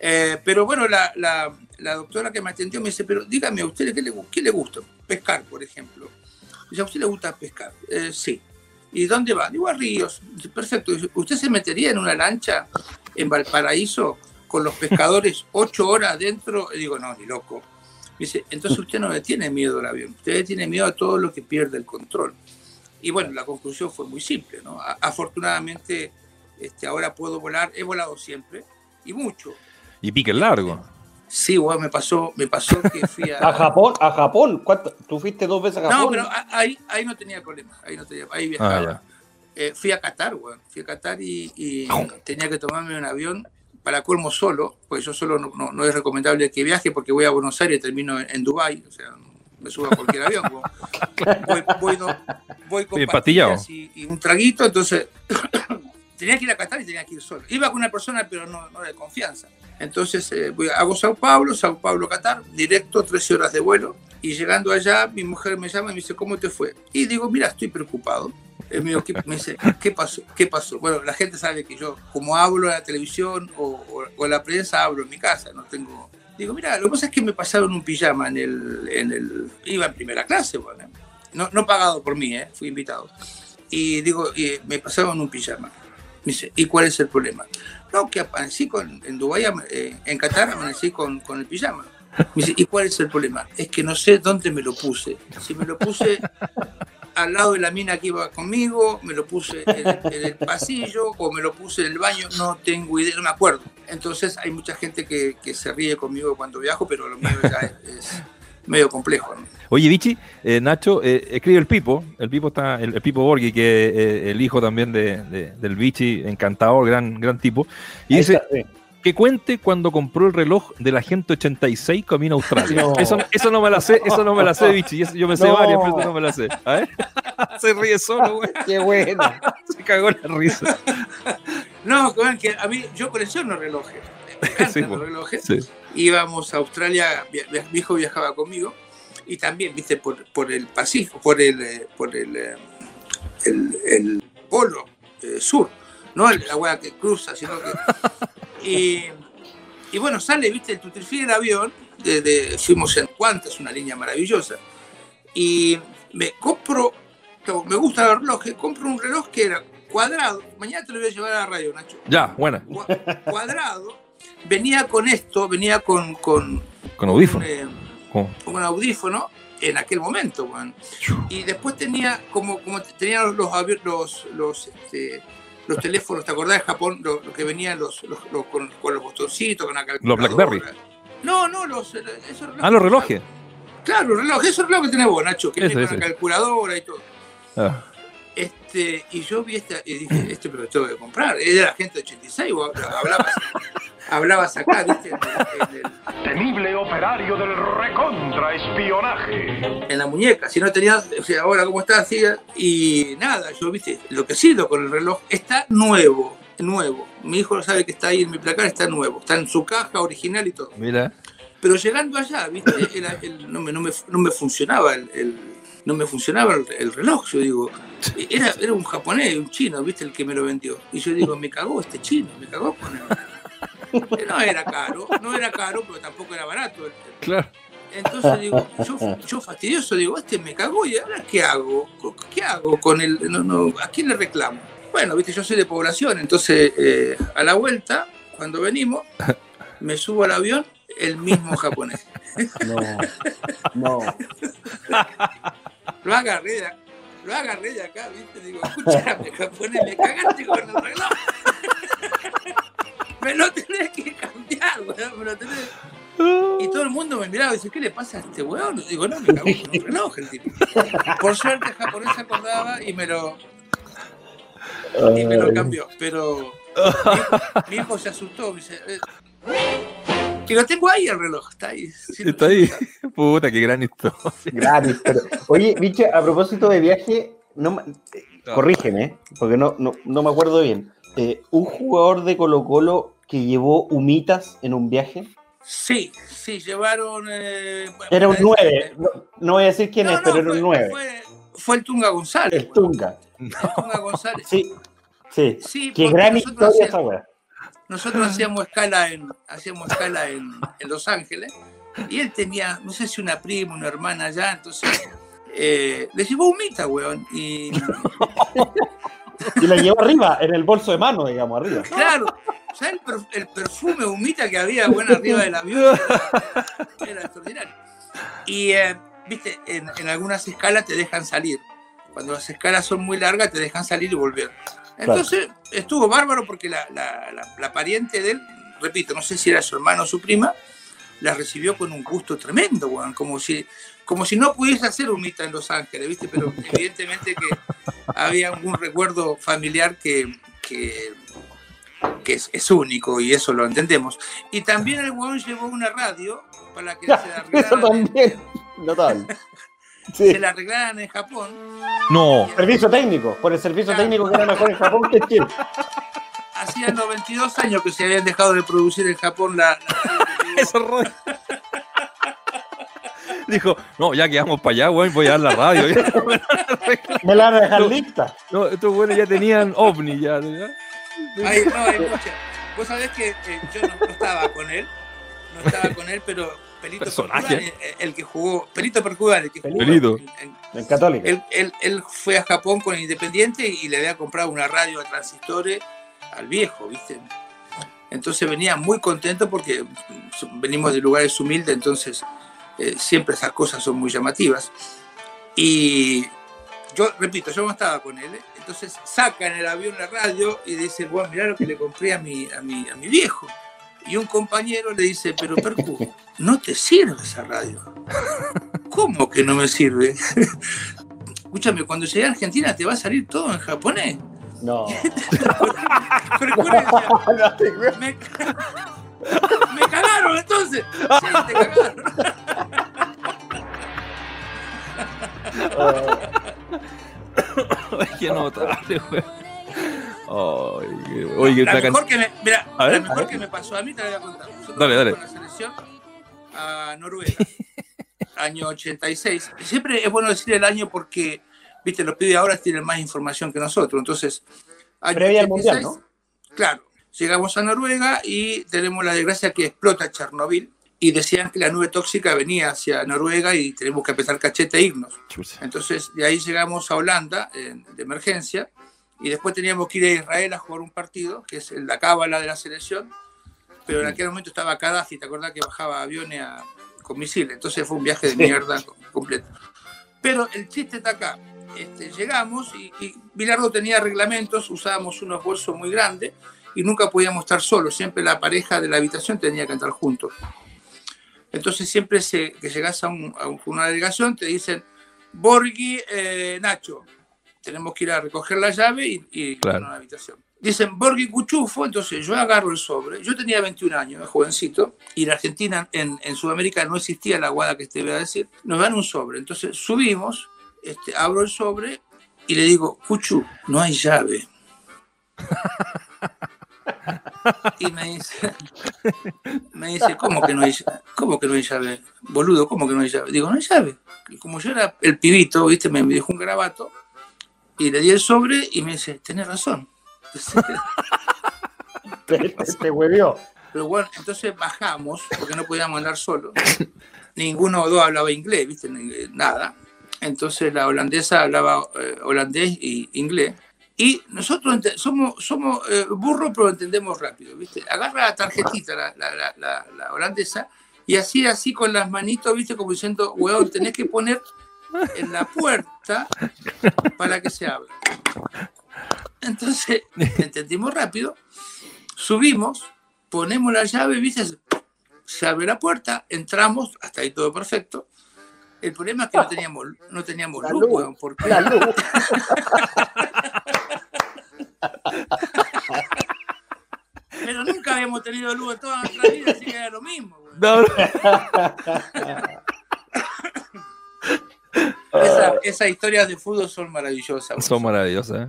C: Eh, pero bueno, la, la- la doctora que me atendió me dice, pero dígame, ¿a usted qué le, qué le gusta? Pescar, por ejemplo. Dice, ¿a usted le gusta pescar? "Eh, sí. ¿Y dónde va? Digo, a Ríos. Dice, Perfecto. Dice, ¿Usted se metería en una lancha en Valparaíso con los pescadores ocho horas adentro? Y digo, no, ni loco. Dice, entonces usted no le tiene miedo al avión, usted le tiene miedo a todo lo que pierde el control. Y bueno, la conclusión fue muy simple, ¿no? Afortunadamente, este, ahora puedo volar, he volado siempre, y mucho.
B: Y pique largo.
C: Sí, bueno, me pasó, me pasó que fui a...
A: A Japón, a Japón. ¿Cuánto? ¿Tú fuiste dos veces a Japón?
C: No, pero ahí, ahí no tenía problema, ahí no tenía, ahí viajaba.
B: Ah.
C: Eh, fui a Qatar, weón, fui a Qatar y, y tenía que tomarme un avión para colmo solo, pues yo solo no, no- no es recomendable que viaje porque voy a Buenos Aires y termino en, en Dubái, o sea, me subo a cualquier avión. Voy, voy, no- voy con pastillas y, y un traguito, entonces tenía que ir a Qatar y tenía que ir solo. Iba con una persona, pero no, no de confianza. Entonces eh, voy, hago Sao Paulo, Sao Paulo, Qatar, directo, 13 horas de vuelo. Y llegando allá, mi mujer me llama y me dice, ¿cómo te fue? Y digo, mira, estoy preocupado. Eh, digo, ¿qué- me dice, ¿qué pasó? ¿Qué pasó? Bueno, la gente sabe que yo, como hablo en la televisión o, o- o en la prensa, hablo en mi casa, no tengo... Digo, mira, lo que pasa es que me pasaron un pijama en el... En el iba en primera clase, bueno, ¿eh? no, no pagado por mí, ¿eh? fui invitado. Y digo, y me pasaron un pijama. Me dice, ¿y cuál es el problema? No, que amanecí con, en Dubái, eh, en Qatar, amanecí con, con el pijama. Me dice, ¿y cuál es el problema? Es que no sé dónde me lo puse. Si me lo puse al lado de la mina que iba conmigo, me lo puse en el, en el pasillo o me lo puse en el baño, no tengo idea, no me acuerdo. Entonces hay mucha gente que, que se ríe conmigo cuando viajo, pero lo mío ya es, es medio complejo. ¿no?
B: Oye, Vichy, eh, Nacho, eh, escribe el Pipo, el Pipo está, el, el Pipo Borghi, que es eh, el hijo también de, de- del Vichy, encantador, gran, gran tipo, y
A: Ahí
B: dice
A: está, sí.
B: Que cuente cuando compró el reloj de la gente 86 camino a Australia.
A: No.
B: Eso, eso no me la sé, eso no me la sé, eso- yo me sé
A: No.
B: varias, pero eso no me la sé. A ver, se ríe solo, güey,
A: Qué bueno.
B: se cagó la risa.
C: No, que a mí, yo colecciono relojes. Me encantan
B: Sí,
C: los
B: po.
C: relojes.
B: Sí.
C: Íbamos a Australia, mi hijo viajaba conmigo y también, viste, por, por el Pacífico, por el, eh, por el, eh, el, el polo eh, sur, no el agua que cruza, sino que. Y, y bueno, sale, viste, el tutrifí del avión, de, de- fuimos en Qantas, una línea maravillosa, y me compro, me gusta el reloj, compro un reloj que era cuadrado, mañana te lo voy a llevar a la radio, Nacho,
B: Ya, buena,
C: Cua- cuadrado, venía con esto, venía con, con
B: con audífono.
C: eh,
B: Con-
C: un audífono en aquel momento, weón. Y después tenía como, como te- tenía los, los, los, los, este, los teléfonos, ¿te acordás de Japón? Lo, lo que venían los, los- los- con, con los botoncitos, con la calculadora.
B: Blackberry.
C: No, no, los, esos
B: Ah, los relojes.
C: Claro, los relojes, esos relojes que tenés vos, Nacho, que
B: ese.
C: la calculadora y todo.
B: Ah,
C: Este, y yo vi esta y dije, este pero lo tengo que comprar. Era la gente de 86, vos hablabas, hablabas acá, ¿viste? En, el- en el-
J: Temible operario del recontraespionaje.
C: en la muñeca, si no tenías, o sea, ahora cómo está así, y nada, yo viste, enloquecido con el reloj, está nuevo, nuevo. Mi hijo sabe que está ahí en mi placar, está nuevo, está en su caja original y todo.
B: mira.
C: Pero llegando allá, viste, Era el- no, me, no, me, no me funcionaba el, el- no me funcionaba el, el reloj, yo digo, era, era un japonés, un chino, viste, el que me lo vendió. Y yo digo, me cagó este chino, me cagó con él. No era caro, no era caro, pero tampoco era barato.
B: Claro.
C: entonces digo, yo, yo fastidioso, digo, este me cagó y ahora qué hago, ¿qué hago con el, no, no, a quién le reclamo? Bueno, viste, yo soy de población, entonces eh, a la vuelta, cuando venimos, me subo al avión, el mismo japonés.
A: No. No.
C: Lo agarré de, lo agarré de acá, viste, digo, escúchame, japonés, me cagaste con el reloj. Me lo tenés que cambiar, weón, me lo tenés Y todo el mundo me miraba y dice, ¿qué le pasa a este weón? Y digo, no, me cagó con un reloj el tipo. Por suerte el japonés se acordaba y me lo, y me lo cambió. Pero mi hijo, mi hijo se asustó, me dice, eh, y lo tengo ahí el reloj, está ahí. Sí,
B: Está ahí. Puta, qué gran historia.
A: Pero. Oye, bicho, a propósito de viaje, no, eh, corrígeme, porque no, no, no me acuerdo bien. Eh, un jugador de Colo Colo que llevó humitas en un viaje.
C: Sí, sí, llevaron... eh, bueno,
A: Era un
C: eh,
A: 9. No, no voy a decir quién
C: no,
A: es,
C: no,
A: pero era un 9.
C: Fue, fue el Tunga González.
A: El Tunga.
C: El Tunga González.
A: Sí, sí.
C: Sí,
A: Qué gran historia
C: hacíamos-
A: esa weá.
C: Nosotros hacíamos escala en, hacíamos escala en, en Los Ángeles y él tenía, no sé si una prima, una hermana allá, entonces eh, le llevó humita, weón. Y
A: Y la llevó arriba, en el bolso de mano, digamos, arriba.
C: claro, ¿sabes el, per- el perfume humita que había, bueno, arriba del avión? Era, era extraordinario. Y, eh, viste, en, en algunas escalas te dejan salir. Cuando las escalas son muy largas, te dejan salir y volver. Entonces, estuvo bárbaro porque la, la- la- la pariente de él, repito, no sé si era su hermano o su prima, la recibió con un gusto tremendo, como si, como si no pudiese hacer humita en Los Ángeles, ¿viste? Pero evidentemente que había algún recuerdo familiar que, que, que es, es único y eso lo entendemos. Y también el weón llevó una radio para que se la
A: Eso
C: arreglaran,
A: también. Notable. Sí.
C: se la arreglaran en Japón.
B: No.
A: Servicio técnico, por el servicio técnico que era mejor en Japón que en Chile.
C: Hacía 92 años que se habían dejado de producir en Japón la, la
B: Eso rollo. Dijo, no, ya que vamos para allá, weón, voy a dar la radio.
A: Me la van a dejar
B: No.
A: lista.
B: No, estos güeyes ya tenían ovni, ya.
C: Hay, no, hay mucha. Vos sabés que eh, yo no, no estaba con él, no estaba con él, pero Pelito
B: Personaje.
C: Percudán, eh, el, que jugó, Pelito Percudán, el que jugó
B: Pelito.
C: en- en-
A: En Católica.
C: él, él- él fue a Japón con Independiente y le había comprado una radio a transistores al viejo, ¿viste? Entonces venía muy contento porque venimos de lugares humildes, entonces eh, siempre esas cosas son muy llamativas. Y yo repito, yo no estaba con él, ¿eh? entonces saca en el avión la radio y dice, bueno, mirá lo que le compré a mi, a mi, a mi viejo. Y un compañero le dice, pero Percu, no te sirve esa radio. ¿Cómo que no me sirve? Escúchame, cuando llegue a Argentina te va a salir todo en japonés.
A: No.
C: Percu ca- me cagaron entonces. Sí, te cagaron.
B: Qué notable, güey. Ay, qué- Oye,
C: la
B: can-
C: mejor que me, mira,
B: A ver,
C: la
B: a
C: mejor
B: ver.
C: que me pasó a mí te la voy a contar. Nosotros
B: Dale, dale.
C: con la selección a Noruega, año 86. Siempre es bueno decir el año porque, viste, los pibes ahora tienen más información que nosotros. Entonces, año
A: Previa al mundial, ¿no?
C: Claro. Llegamos a Noruega y tenemos la desgracia que explota Chernobyl y decían que la nube tóxica venía hacia Noruega y tenemos que apretar cachete e irnos. Entonces, de ahí llegamos a Holanda en- de emergencia y después teníamos que ir a Israel a jugar un partido, que es la cábala de la selección, pero en aquel momento estaba Gaddafi, ¿te acordás que bajaba aviones a- con misiles? Entonces fue un viaje de mierda co- completo. Pero el chiste está acá. Este, llegamos y, y Bilardo tenía reglamentos, usábamos unos bolsos muy grandes y nunca podíamos estar solos, siempre la pareja de la habitación tenía que estar juntos. Entonces siempre se- que llegas a, un- a una delegación te dicen, Borghi, eh, Nacho, tenemos que ir a recoger la llave y, y
B: Claro.
C: a la habitación. Dicen Borghi Cuchufo, entonces yo agarro el sobre. Yo tenía 21 años, jovencito, y en Argentina, en, en Sudamérica no existía la guada que te voy a decir. Nos dan un sobre. Entonces subimos, este, abro el sobre y le digo, Cuchu, no hay llave. Y me dice, me dice, ¿cómo que no hay, cómo que no hay llave? Boludo, ¿cómo que no hay llave? Digo, no hay llave. Y como yo era el pibito, ¿viste? Me dejó un grabato y le di el sobre y me dice, tenés razón.
A: Te, te, te huevió.
C: Pero bueno, entonces bajamos, porque no podíamos andar solos. Ninguno o dos hablaba inglés, ¿viste? Nada. Entonces la holandesa hablaba eh, holandés y inglés. Y nosotros somos, somos eh, burros, pero entendemos rápido, ¿viste? Agarra la tarjetita la, la- la- la- la holandesa y así, así con las manitos, ¿viste? Como diciendo, weón, tenés que poner en la puerta para que se abra. Entonces, entendimos rápido, subimos, ponemos la llave, ¿viste? Se abre la puerta, entramos, hasta ahí todo perfecto. El problema es que no teníamos, no teníamos luz,
A: luz,
C: weón, porque
A: La luz.
C: pero nunca habíamos tenido luz en toda nuestra vida, así que era lo mismo. weón.
B: No, no.
C: Esa- esas historias de fútbol son maravillosas.
B: Son maravillosas, ¿eh?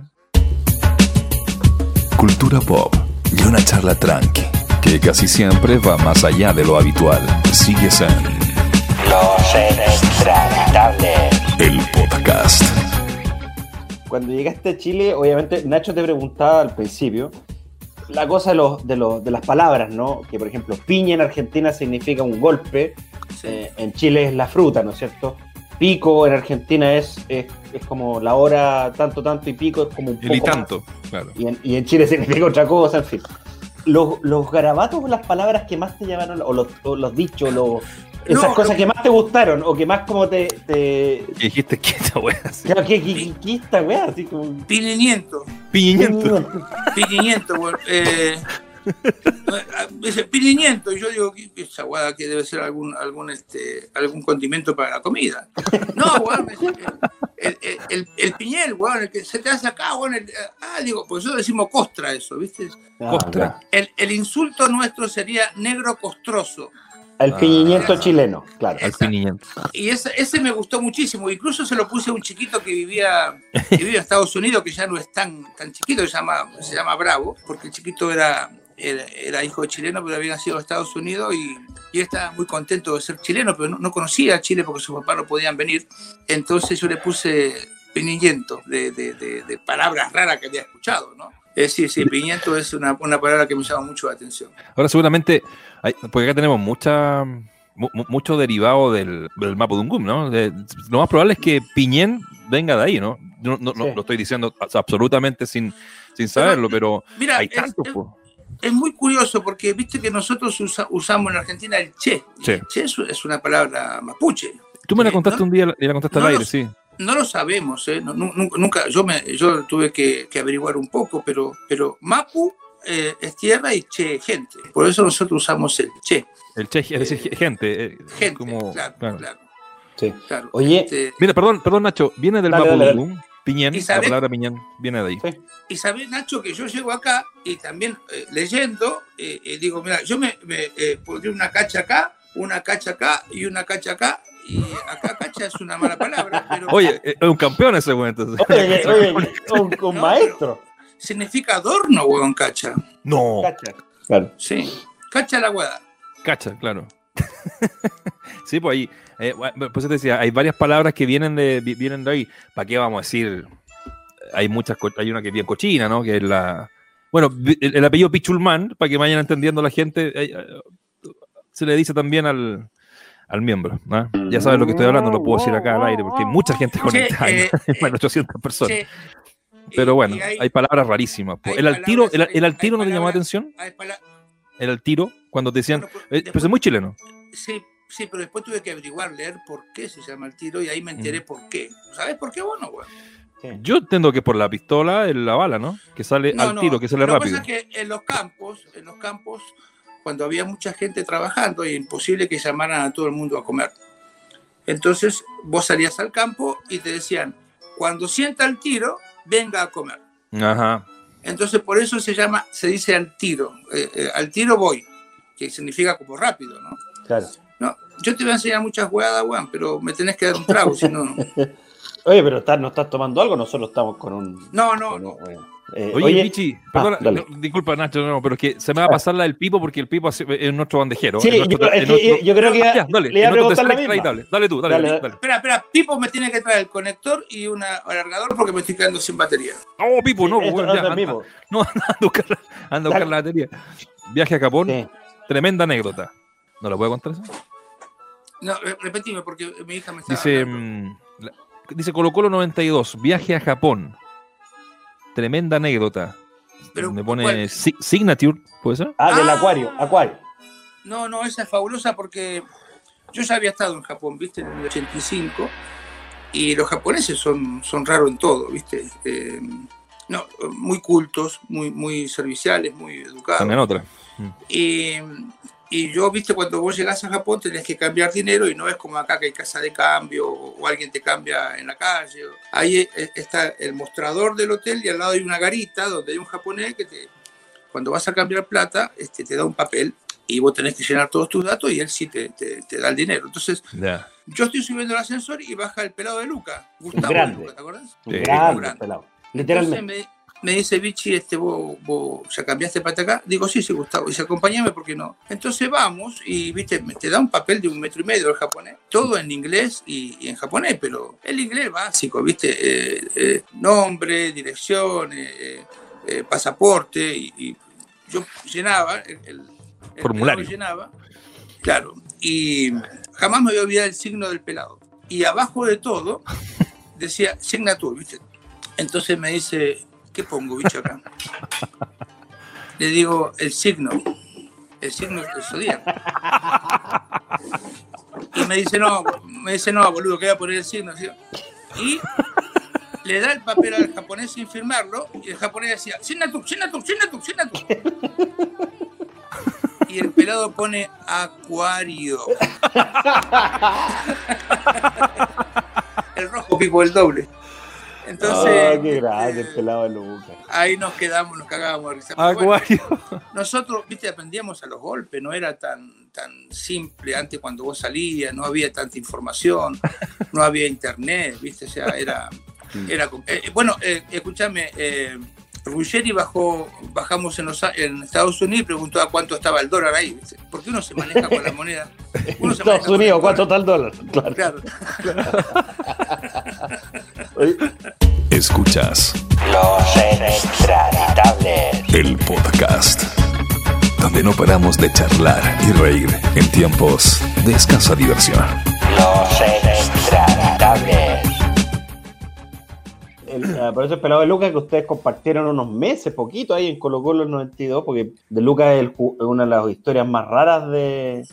D: Cultura pop y una charla tranqui, que casi siempre va más allá de lo habitual. Sigues en
E: Los
D: el podcast.
A: Cuando llegaste a Chile, obviamente, Nacho te preguntaba al principio la cosa de, los, de, los, de las palabras, ¿no? Que, por ejemplo, piña en Argentina significa un golpe,
C: Sí.
A: eh, en Chile es la fruta, ¿no es cierto? Pico en Argentina es, es, es como la hora tanto, tanto y pico es como un
B: El y
A: poco más.
B: tanto, claro.
A: Y en, y en Chile significa otra cosa, en fin. Los, los garabatos o las palabras que más te llamaron, o los, o los dichos, los, esas
C: No,
A: cosas
C: lo-
A: que más te gustaron, o que más como te. te
B: dijiste que esta wea
A: claro, que, que, que esta weá, así como.
C: Piñiento.
B: Piñiento.
C: Piñiento, weón. Eh, dice piñiento, y yo digo, ¿qué- qué esa guada que debe ser algún, algún, este, algún condimento para la comida. No, weón, me dice, el, el, el, el piñel, weón, el que se te hace acá, weón. el- ah, digo, pues nosotros decimos costra eso, ¿viste?
A: Ah,
B: Costra.
C: el insulto nuestro sería negro costroso.
A: El piñimiento chileno, claro.
B: Al piñiento.
C: Y ese, ese me gustó muchísimo. Incluso se lo puse a un chiquito que vivía, que vive en Estados Unidos, que ya no es tan, tan chiquito, se llama, se llama Bravo, porque el chiquito era, era, era hijo de chileno, pero había nacido en Estados Unidos y, y estaba muy contento de ser chileno, pero no, no conocía a Chile porque sus papás no podían venir. Entonces yo le puse piñiento de, de, de, de palabras raras que había escuchado, ¿no? Es decir, sí, piñento es una, una palabra que me llama mucho la atención.
B: Ahora seguramente, hay- porque acá tenemos mucha, mu- mu- mucho derivado del, del Mapudungum, ¿no? De- lo más probable es que Piñén venga de ahí, ¿no? No, no- no
A: Sí.
B: lo estoy diciendo absolutamente sin, sin saberlo, pero
C: Mira,
B: hay
C: es-
B: tantos,
C: es-. Es muy curioso porque viste que nosotros usa- usamos en Argentina el che.
B: Sí.
C: El che es, es una palabra mapuche.
B: Tú me la
C: Eh,
B: contaste
C: no-
B: un día y la contaste al aire, sí.
C: No lo sabemos, ¿eh? No, nu- nu- nunca, yo, me, yo tuve que, que averiguar un poco, pero, pero Mapu eh, es tierra y Che gente. Por eso nosotros usamos el Che.
B: El che, es decir, gente. eh,
C: Gente,
B: como,
C: claro,
B: claro.
C: claro,
A: Sí.
C: claro.
A: Oye,
C: Este,
B: Mira, perdón, perdón, Nacho, viene del. Mapudungun, Piñén,
C: ¿Y
B: la
C: sabes?
B: palabra Piñén viene de ahí.
A: Sí.
C: Y sabés, Nacho, que yo llego acá y también eh, leyendo, eh, eh, digo, mira, yo me, me eh, pondría una cacha acá, una cacha acá y una cacha acá. Y acá cacha es una mala palabra, pero
B: Oye, eh, es un campeón ese güey, entonces.
A: oye, oye, un, un
C: No,
A: maestro.
C: significa adorno, huevón, cacha.
B: No,
A: Cacha. Claro.
C: Sí, cacha la guada.
B: cacha, claro. sí, pues ahí, eh, pues te decía, hay varias palabras que vienen de, vi- vienen de ahí. ¿Para qué vamos a decir? Hay muchas, hay una que es bien cochina, ¿no? Que es la. Bueno, el apellido Pichulman, para que vayan entendiendo la gente, eh, eh, se le dice también al, al miembro. ¿no? Ya sabes lo que estoy hablando, lo puedo decir acá al aire, porque hay mucha gente conectada, hay
C: eh, eh,
B: más de 800 personas.
C: Che,
B: Pero bueno, hay, palabras rarísimas.
C: hay
B: El altiro, el,
C: palabras-
B: el altiro no te llamó la atención. El altiro, cuando te decían.
C: Bueno, pues,
B: eh,
C: después-
B: pues es muy chileno.
C: Sí, sí, pero después tuve que averiguar, leer por qué se llama el tiro y ahí me enteré
B: Mm.
C: por qué. ¿Sabes por qué? Bueno, güey.
B: Yo entiendo que por la pistola, la bala, ¿no? Que sale
C: No,
B: al
C: no,
B: tiro, que sale
C: lo que
B: rápido.
C: pasa es que en los campos, en los campos, cuando había mucha gente trabajando, es imposible que llamaran a todo el mundo a comer. Entonces vos salías al campo y te decían, cuando sienta el tiro, venga a comer.
B: Ajá.
C: Entonces por eso se llama, se dice al tiro, eh, eh, al tiro voy, que significa como rápido, ¿no?
A: Claro.
C: No, yo te voy a enseñar muchas hueadas, Juan, pero me tenés que dar un trago, si no.
A: Oye, pero estás, no estás tomando algo, nosotros estamos con un.
C: No, no,
A: con
C: no.
A: un- bueno, eh,
B: Oye, Michi, perdona,
A: dale.
B: no, disculpa Nacho, no, pero es que se me va a pasar la del Pipo porque el Pipo es nuestro bandejero.
A: Sí,
B: es nuestro-
A: yo- es
B: es
A: que
B: nuestro-
A: yo creo que iba-
B: Ya, dale,
A: le iba a
B: es nuestro
A: preguntar la
B: tercer
A: misma.
B: extraditable. Dale tú, dale,
A: Dale,
B: dale.
A: dale.
C: Espera, espera, Pipo me tiene que traer el conector y un alargador porque me estoy quedando sin batería.
B: Oh, Pipo, no, bueno,
A: no
B: ya, anda,
A: mismo.
B: no, anda a buscar, anda a buscar la batería. Viaje a Japón,
A: Sí.
B: tremenda anécdota. ¿No la puedo contar eso?
C: No, re- repetime porque mi hija me está.
B: Dice, mm, la- dice Colo Colo 92, viaje a Japón. Tremenda anécdota.
C: Pero,
B: Me pone Signature, ¿puede ser?
A: Ah, del
C: Ah.
A: acuario, acuario.
C: No, no, esa es fabulosa porque yo ya había estado en Japón, ¿viste? En el 85. Y los japoneses son, son raros en todo, ¿viste? Eh, no, muy cultos, muy, muy serviciales, muy educados.
B: También otra.
C: Y, y yo, viste, cuando vos llegás a Japón tenés que cambiar dinero y no es como acá que hay casa de cambio o, alguien te cambia en la calle. Ahí eh, está el mostrador del hotel y al lado hay una garita donde hay un japonés que te, cuando vas a cambiar plata este, te da un papel y vos tenés que llenar todos tus datos y él sí te, te- te da el dinero. Entonces,
B: Ya.
C: yo estoy subiendo el ascensor y baja el pelado de Luca, Gustavo de
A: grande.
C: Luca, ¿te acordás?
A: Un
B: Sí,
A: grande,
C: grande.
A: pelado.
C: Entonces
A: Literalmente.
C: me, me dice Vichy, este, vos, vos ya cambiaste para acá. Digo, sí, sí, Gustavo. Dice, acompáñame porque no. Entonces vamos y, viste, me- te da un papel de un metro y medio el japonés. Todo en inglés y, y en japonés, pero el inglés básico, viste, eh, eh, nombre, dirección, eh, pasaporte. Y, y yo llenaba el,
B: Formulario.
C: llenaba, claro. Y jamás me voy a olvidar el signo del pelado. Y abajo de todo decía signature, viste. Entonces me dice, ¿qué pongo, bicho, acá? Le digo, el signo, el signo del zodiaco. Y me dice, no, me dice, no, boludo, que voy a poner el signo. Y le da el papel al japonés sin firmarlo, y el japonés decía, signature, signature, signature, signature. Y el pelado pone acuario. el rojo pipo, el doble. Entonces,
A: Ah, qué grande
C: eh,
A: pelado de Lucas.
C: ahí nos quedamos, nos cagábamos de risa. Pero bueno,
B: Acuario.
C: nosotros, viste, aprendíamos a los golpes, no era tan, tan simple antes cuando vos salías, no había tanta información, no había internet, viste, o sea, era... era com- eh, bueno, eh, escúchame, eh, Ruggeri bajó, bajamos en, los, en Estados Unidos y preguntó a cuánto estaba el dólar ahí, porque uno se maneja con la moneda. Uno se
A: Estados Unidos, ¿cuánto está el dólar? Claro.
D: Escuchas
E: Los extraditables.
D: el podcast, donde no paramos de charlar y reír en tiempos de escasa diversión.
E: Los extraditables.
A: El- por eso el pelado de Lucas que ustedes compartieron unos meses, poquito ahí en Colo Colo el 92, porque de Lucas es una de las historias más raras de,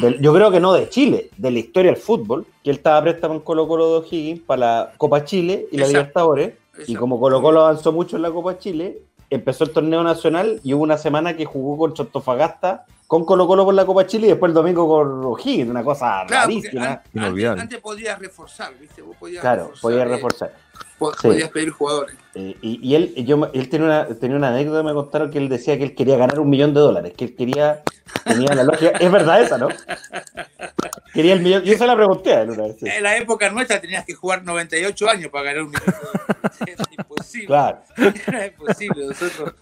A: del- yo creo que no de Chile, de la historia del fútbol, que él estaba préstamo en Colo Colo de O'Higgins para la Copa Chile y la
C: Exacto.
A: Libertadores, y
C: Exacto.
A: como Colo Colo avanzó mucho en la Copa Chile, empezó el torneo nacional y hubo una semana que jugó contra Antofagasta con Colo Colo por la Copa Chile y después el domingo con O'Higgins, una cosa
C: Claro,
A: rarísima.
C: an- antes,
B: Inolvidable.
C: antes podías reforzar, ¿viste? Vos podías
A: Claro,
C: reforzar,
A: podía
C: eh,
A: reforzar. Sí.
C: Podías pedir jugadores.
A: Eh, y, y él, yo, él tenía, una, tenía una anécdota, me contaron que él decía que él quería ganar un millón de dólares, que él quería, tenía la lógica, es verdad esa, ¿no? Quería el millón, yo se la pregunté a él una vez. sí.
C: En la época nuestra tenías que jugar 98 años para ganar un millón de dólares. Era imposible.
A: Claro,
C: Era imposible. Nosotros,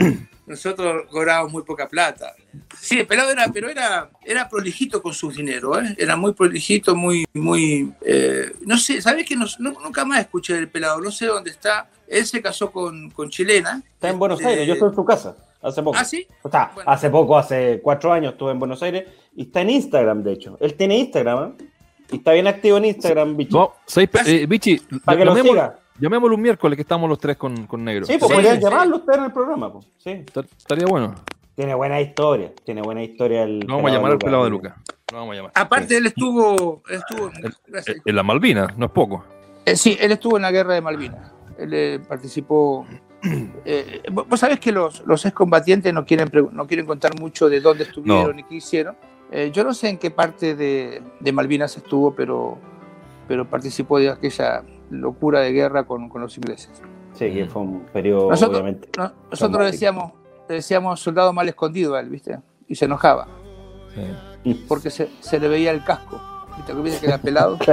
C: nosotros cobrábamos muy poca plata. Sí, el pelado era, pero era, era prolijito con su dinero, ¿eh? Era muy prolijito, muy, muy. eh, no sé, ¿sabes que no- nunca más escuché del pelado? No sé dónde está. Él se casó con, con chilena.
A: está en Buenos
C: Este,
A: Aires, yo estuve en su casa hace poco.
C: ¿Ah, sí?
A: O sea,
C: Bueno.
A: hace poco, hace cuatro años estuve en Buenos Aires y está en Instagram, de hecho. Él tiene Instagram, ¿eh? Y está bien activo en Instagram, bicho.
B: No.
C: Ah, sí.
B: Eh,
A: para que lo
B: llamémoslo-
A: siga.
B: Llamémoslo un miércoles que estamos los tres con, con negro.
A: Sí, pues
C: Sí,
A: podrían
C: sí.
A: llamarlo usted en el programa, pues. Sí.
B: Est- Estaría bueno.
A: Tiene buena historia, tiene buena historia el.
B: Lo vamos a llamar al pelado de Lucas. Lo vamos a llamar.
C: Aparte, él estuvo. Estuvo gracias.
B: Eh, En las Malvinas, no es poco.
C: Eh, sí, él estuvo en la guerra de Malvinas. Él eh, participó. eh, vos sabés que los, los excombatientes no quieren, no quieren contar mucho de dónde estuvieron
B: No.
C: ni qué hicieron. Eh, yo no sé en qué parte de, de Malvinas estuvo, pero, pero participó de aquella locura de guerra con, con los ingleses.
A: Sí, que fue un periodo,
C: Nosotros,
A: obviamente.
C: no- nosotros
A: traumático.
C: decíamos, le decíamos soldado mal escondido a él, ¿viste? Y se enojaba,
B: Sí.
C: porque se, se le veía el casco. ¿Viste? Que viste que era pelado.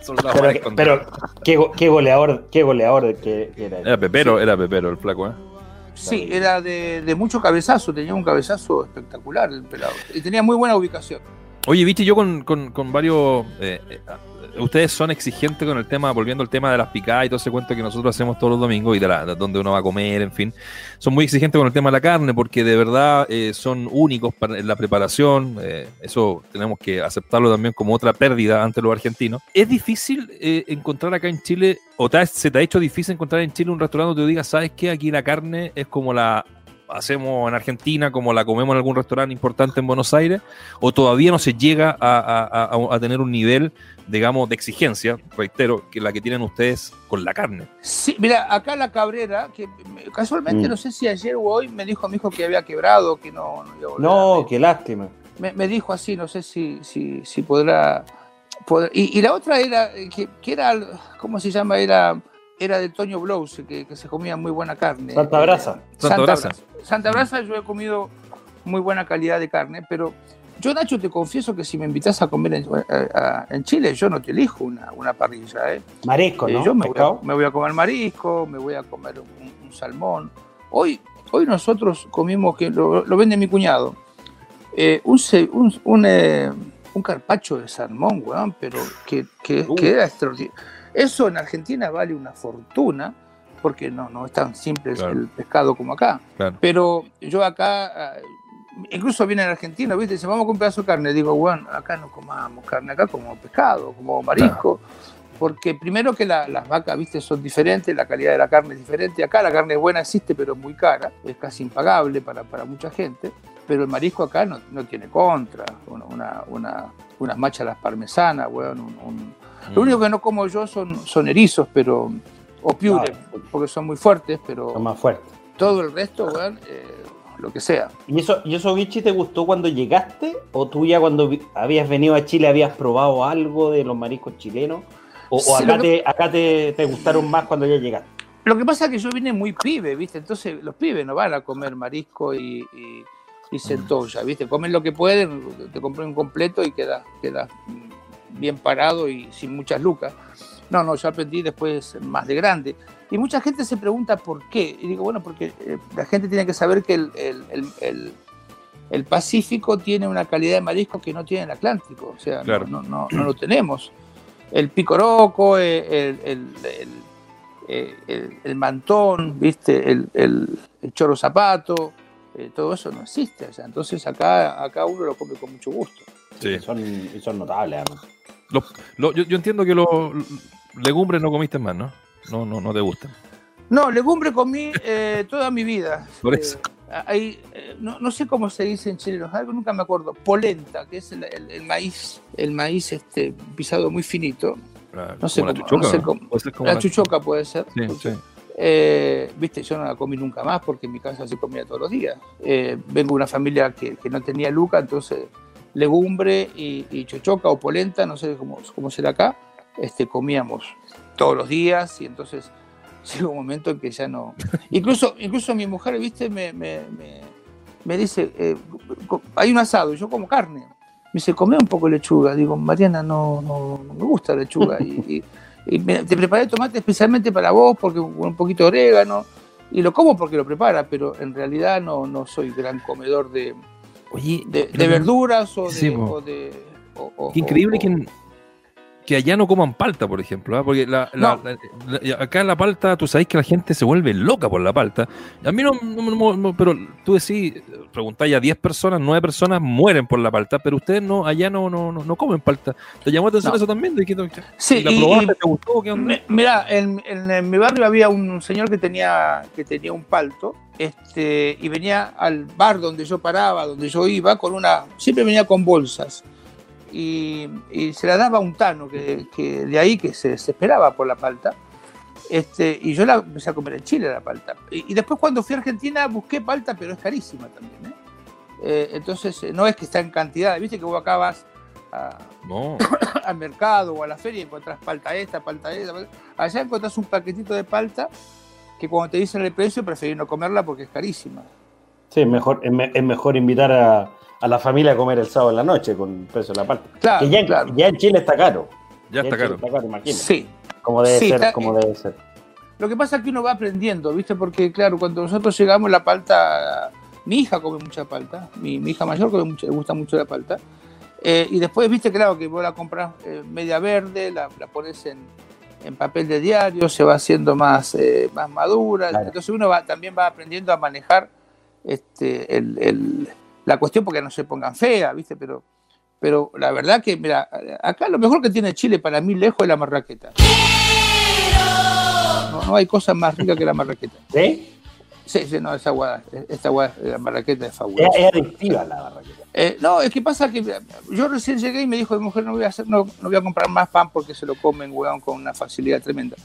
B: Soldado
A: Pero,
B: mal escondido.
A: pero qué, qué goleador, qué goleador que, era. él.
B: Era Pepero, era Pepero el flaco, ¿eh?
C: Sí, era de, de mucho cabezazo, tenía un cabezazo espectacular el pelado. Y tenía muy buena ubicación.
B: Oye, viste, yo con, con- con varios. eh, eh, ustedes son exigentes con el tema, volviendo al tema de las picadas y todo ese cuento que nosotros hacemos todos los domingos y de, la, de donde uno va a comer, en fin. Son muy exigentes con el tema de la carne porque de verdad eh, son únicos para, en la preparación. eh, eso tenemos que aceptarlo también como otra pérdida ante los argentinos. ¿Es difícil eh, encontrar acá en Chile, o te se te ha hecho difícil encontrar en Chile un restaurante donde te diga, ¿sabes qué? Aquí la carne es como la hacemos en Argentina, como la comemos en algún restaurante importante en Buenos Aires, o todavía no se llega a, a- a- a tener un nivel, digamos, de exigencia, reitero, que la que tienen ustedes con la carne.
C: Sí, mira, acá la Cabrera, que me- casualmente
A: Mm.
C: no sé si ayer o hoy me dijo mi hijo que había quebrado, que no, no iba a volver a
A: No, qué lástima.
C: me, me dijo así, no sé si, si, si podrá. Y, y la otra era, eh, que, que era, ¿cómo se llama? Era, era de Toño Blows, que, que se comía muy buena carne.
A: Santa Brasa.
C: Eh,
B: Santa Brasa.
C: Santa Brasa yo he comido muy buena calidad de carne, pero yo, Nacho, te confieso que si me invitas a comer en, a- a- en Chile, yo no te elijo una, una parrilla. ¿eh?
A: Marisco,
C: Eh,
A: ¿no?
C: yo me voy, a,
A: Pescado.
C: me voy a comer marisco, me voy a comer un, un salmón. Hoy, hoy nosotros comimos, que lo, lo vende mi cuñado, eh, un, un, un, eh, un carpacho de salmón, weón, pero que, que,
A: Uh.
C: que era extraordinario. Eso en Argentina vale una fortuna, porque no, no es tan simple
B: Claro.
C: el pescado como acá.
B: Claro.
C: Pero yo acá, ah, incluso viene en Argentina, ¿viste? Dice, vamos con un pedazo de carne. Digo, bueno, acá no comamos carne, acá como pescado, como marisco. Porque primero que la- las vacas, ¿viste? Son diferentes, la calidad de la carne es diferente. Acá la carne buena existe, pero es muy cara, es casi impagable para, para mucha gente. Pero el marisco acá no, no tiene contra. Una, una, una- unas machalas parmesanas, weón. un- un- Lo único que no como yo son, son erizos, pero. O piure, porque son muy fuertes, pero
A: Son más fuertes.
C: todo el resto, weón, eh, lo que sea.
A: ¿Y eso, ¿Y eso, Vichy, te gustó cuando llegaste? ¿O tú ya cuando habías venido a Chile habías probado algo de los mariscos chilenos? ¿O, o acá,
C: que-
A: te, acá te, te gustaron más cuando ya llegaste?
C: Lo que pasa es que yo vine muy pibe, ¿viste? Entonces los pibes no van a comer marisco y, y, y centolla, ¿viste? Comen lo que pueden, te compré un completo y quedas queda bien parado y sin muchas lucas. No, no, yo aprendí después más de grande. Y mucha gente se pregunta por qué. Y digo, bueno, porque eh, la gente tiene que saber que el, el- el- el- el Pacífico tiene una calidad de marisco que no tiene el Atlántico. O sea, no-
B: Claro.
C: no, no, no lo tenemos. El picoroco, el, el- el- el- eh, el, el mantón, ¿viste? El, el, el choro zapato, eh, todo eso no existe. O sea, entonces acá, acá uno lo come con mucho gusto.
B: Sí.
A: Son, y son notables, además.
B: Lo- lo- yo, yo entiendo que los legumbres no comiste más, ¿no? No, no, no te gustan.
C: No, legumbre comí eh, toda mi vida.
B: Por
C: Eh,
B: eso.
C: hay, eh, no, no sé cómo se dice en chileno, algo nunca me acuerdo, polenta, que es el, el- el maíz, el maíz este, pisado muy finito. No sé
B: como
C: cómo-
B: chuchoca,
C: no sé cómo-
B: Puede ser como
C: La
B: la-
C: chuchoca puede ser.
B: Sí, sí.
C: Eh, Viste, yo no la comí nunca más porque en mi casa se comía todos los días. Eh, vengo de una familia que, que no tenía luca, entonces legumbre y, chochoca o polenta, no sé cómo, cómo será acá, este, comíamos todos los días y entonces llegó un momento en que ya no... Incluso, incluso mi mujer, viste, me, me, me- dice, eh, hay un asado y yo como carne. Me dice, come un poco de lechuga. Digo, Mariana, no, no, me gusta lechuga. Y, te preparé tomate especialmente para vos, porque con un poquito de orégano. Y lo como porque lo prepara, pero en realidad no, no soy gran comedor de,
B: Oye,
C: de, de verduras o de...
B: Sí,
C: o de- o- o-
B: Qué increíble que, que allá no coman palta, por ejemplo. ¿ah? Porque la- la-
C: No.
B: la- la- acá en la palta, tú sabes que la gente se vuelve loca por la palta. A mí no, no- no- no- pero tú decís, preguntáis a 10 personas, 9 personas mueren por la palta, pero ustedes no, allá no, no, no, no comen palta. ¿Te llamó la atención
C: No.
B: eso también? ¿De que-
C: Sí,
B: ¿La
C: y-
B: probaste?
C: y-
B: ¿Te gustó? ¿Qué onda?
C: Mira, en, en- en mi barrio había un señor que tenía, que tenía un palto este, y venía al bar donde yo paraba, donde yo iba, con una. Siempre venía con bolsas. Y, y se la daba a un tano que, que de ahí que se, se esperaba por la palta. Este, y yo la empecé a comer en Chile la palta. Y, y después cuando fui a Argentina busqué palta, pero es carísima también. ¿eh? Eh, entonces eh, no es que está en cantidad. Viste que vos acá vas a,
B: No.
C: al mercado o a la feria y encontrás palta esta, palta esta. palta- Allá encontrás un paquetito de palta que cuando te dicen el precio preferís no comerla porque es carísima.
A: Sí, es mejor, es, me- es mejor invitar a, a la familia a comer el sábado en la noche con el precio de la palta.
C: Claro,
A: que ya, en-
C: claro.
A: ya en Chile está caro.
B: Ya está caro.
A: Está caro, imagínate.
C: Sí.
A: Como debe
C: Sí,
A: ser,
C: está-
A: como debe ser.
C: Lo que pasa es que uno va aprendiendo, ¿viste? Porque, claro, cuando nosotros llegamos, la palta. Mi hija come mucha palta. Mi, mi hija mayor come mucho, le gusta mucho la palta. Eh, y después, ¿viste? Claro, que vos la compras eh, media verde, la, la pones en, en papel de diario, se va haciendo más, eh, más madura.
A: Claro.
C: Entonces uno va, también va aprendiendo a manejar este, el- el- la cuestión porque no se pongan feas, ¿viste? Pero, pero la verdad que, mira, acá lo mejor que tiene Chile para mí lejos es la marraqueta. No, no hay cosa más rica que la marraqueta.
A: ¿Sí?
C: Sí, sí, no, esa guada, esta guada, la marraqueta es fabulosa.
A: es adictiva la barraqueta.
C: Eh, no, es que pasa que yo recién llegué y me dijo mujer no voy a hacer, no, no voy a comprar más pan porque se lo comen, weón, con una facilidad tremenda.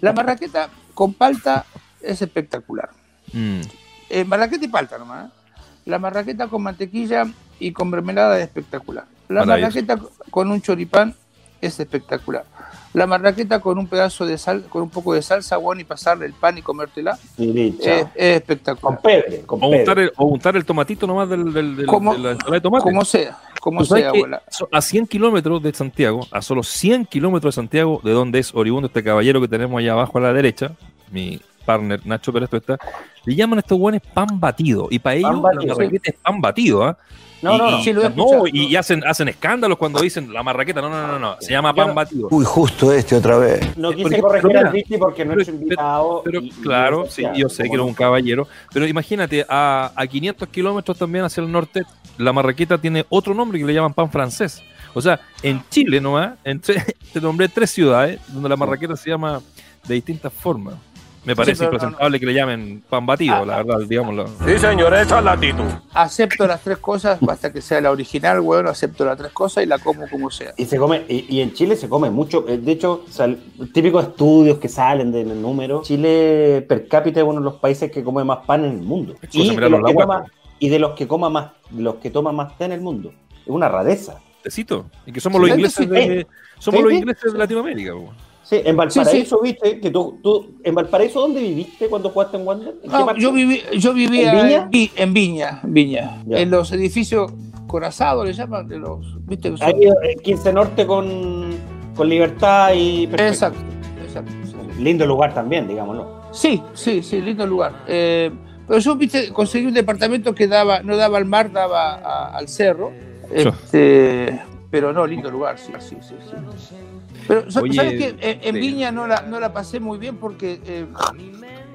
C: La marraqueta con palta es espectacular.
B: Mm.
C: Eh, marraqueta y palta nomás. ¿eh? La marraqueta con mantequilla y con mermelada es espectacular. La marraqueta con un choripán es espectacular. La marraqueta con un pedazo de sal, con un poco de salsa, bueno, y pasarle el pan y comértela es, es
A: con
C: espectacular.
A: pebre, con
B: O untar, el, o untar el tomatito nomás del, del, del-
C: Como-
B: de la ensalada de tomate.
C: Como sea, como sea, abuela.
B: a 100 kilómetros de Santiago, a solo 100 kilómetros de Santiago, de donde es oriundo este caballero que tenemos allá abajo a la derecha, mi partner Nacho Pérez está, le llaman a estos guanes pan batido. Y para ellos
A: batido,
B: la marraqueta es pan batido, ¿ah?
A: No,
B: y,
A: no, no.
B: y-
C: Sí, lo he
B: no, y, y hacen, hacen escándalos cuando dicen la marraqueta. No, no, no, no, se llama pan
A: no-
B: batido.
J: Uy, justo este otra vez.
A: No
B: Por
A: quise
B: ejemplo,
A: corregir al Vichy porque no es invitado.
B: Pero
A: y- y
B: claro, sí, yo sé que era un caballero, pero imagínate, a, a 500 kilómetros también hacia el norte, la marraqueta tiene otro nombre que le llaman pan francés. O sea, en Chile nomás, en te nombré tres ciudades donde la marraqueta se llama de distintas formas. Me parece
C: no,
B: impresentable que le llamen pan batido,
C: Ah,
B: la verdad, digámoslo.
J: Sí, señor, esa es la actitud.
C: Acepto las tres cosas, basta que sea la original, bueno, acepto las tres cosas y la como como sea.
A: Y se come, y, y en Chile se come mucho. eh, De hecho, sal- típicos estudios que salen del número. Chile per cápita es uno de los países que come más pan en el mundo. Y de, los que toma, y de los que coma más, de los que toman más té en el mundo. Es una rareza.
B: Tecito. Y que somos los
C: Sí,
B: ingleses
C: sí,
B: de, somos
A: sí,
B: los
A: sí.
B: ingleses de Latinoamérica. po.
A: Sí, en Valparaíso, viste, que tú, tú, en Valparaíso, ¿dónde viviste cuando jugaste en Wander?
C: Yo, viví, yo vivía
A: ¿En Viña?
C: en, Vi- en Viña, Viña.
A: Ya.
C: En los edificios corazados, le llaman, de los, ¿viste? que son-
A: Ahí, eh, 15 Norte con, con libertad y perfecto.
C: Exacto, exacto. sí.
A: Lindo lugar también, digámoslo.
C: Sí, sí, sí, lindo lugar. Eh, pero yo, viste, conseguí un departamento que daba, no daba al mar, daba a- al cerro. Este, pero no, lindo lugar, sí, sí, sí. sí. Pero,
B: Oye,
C: ¿sabes qué? En. Viña no la, no la pasé muy bien porque eh,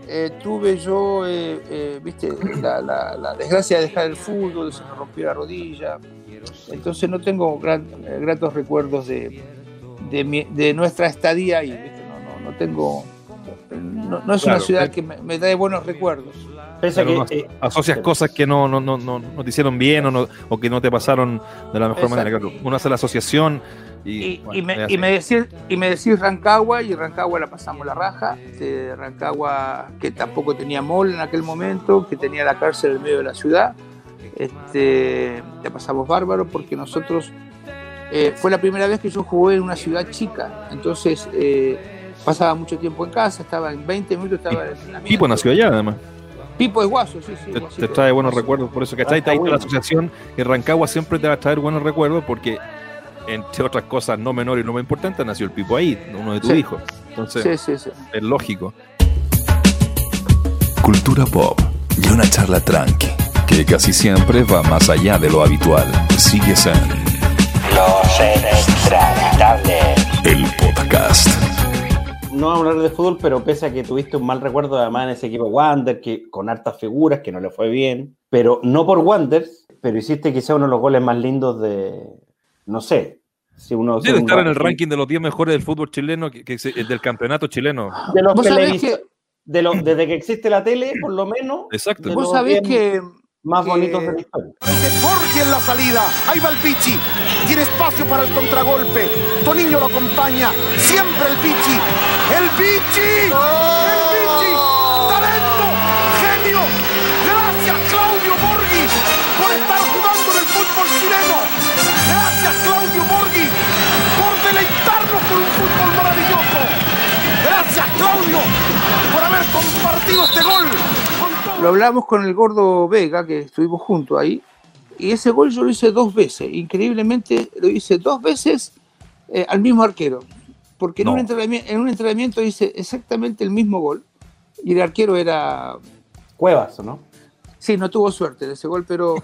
C: eh, tuve yo, eh, eh, viste, la, la- la desgracia de dejar el fútbol, se me rompió la rodilla. Entonces no tengo gran- eh, gratos recuerdos de, de, mi- de nuestra estadía ahí, ¿viste? No, no, no tengo. No, no es
B: Claro,
C: una ciudad
B: eh.
C: que me, me da buenos recuerdos.
A: Pese
B: Claro,
A: que, eh,
B: asocias cosas que no, no, no, no, te hicieron bien o, no, o que no te pasaron de la mejor
C: Exacto.
B: manera. Claro, uno hace la asociación y,
C: Y,
B: bueno,
C: y me, y, me decís, y me decís Rancagua, y Rancagua la pasamos la raja. De Rancagua, que tampoco tenía mall en aquel momento, que tenía la cárcel en medio de la ciudad. Este, la pasamos bárbaro porque nosotros. eh, fue la primera vez que yo jugué en una ciudad chica. Entonces, eh, pasaba mucho tiempo en casa, estaba en 20 minutos, estaba en entrenamiento.
B: Pipo nació allá, además.
C: Pipo es guaso, sí, sí.
B: Te, trae buenos recuerdos, por eso, ¿cachai?
A: está
B: Ahí está la
A: bueno.
B: asociación que Rancagua siempre te va a traer buenos recuerdos porque, entre otras cosas no menores y no más importantes, nació el Pipo ahí, uno de tus
C: Sí.
B: hijos. Entonces,
C: Sí, sí, sí.
B: es lógico.
D: Cultura pop y una charla tranqui, que casi siempre va más allá de lo habitual. Sigues en
E: Los
D: el podcast.
A: No vamos a hablar de fútbol, pero pese a que tuviste un mal recuerdo además en ese equipo Wander, que con hartas figuras, que no le fue bien, pero no por Wander, pero hiciste quizá uno de los goles más lindos de, no sé, si uno...
B: Debe
A: si
B: estar en el ranking de los 10 mejores del fútbol chileno, que, que se- del campeonato chileno.
A: De los
C: Vos sabés
A: televis-
C: que-
A: de los- desde que existe la tele, por lo menos,
B: Exacto.
C: Vos sabés
A: 10
C: que.
A: Más
C: que-
A: bonitos de la historia.
K: En la salida. Ahí va el Pichi. Tiene espacio para el contragolpe. Toniño lo acompaña. Siempre el Pichi. ¡El Pichi! ¡El Pichi! ¡Talento! ¡Genio! Gracias, Claudio Borghi, por estar jugando en el fútbol chileno. Gracias, Claudio Borghi, por deleitarnos con un fútbol maravilloso. Gracias, Claudio, por haber compartido este gol.
C: Lo hablamos con el gordo Vega, que estuvimos juntos ahí, y ese gol yo lo hice dos veces. Increíblemente lo hice dos veces eh, al mismo arquero. Porque en, un entrenamiento, en un entrenamiento hice exactamente el mismo gol. Y el arquero era.
A: Cuevas, ¿o ¿no?
C: Sí, no tuvo suerte de ese gol, pero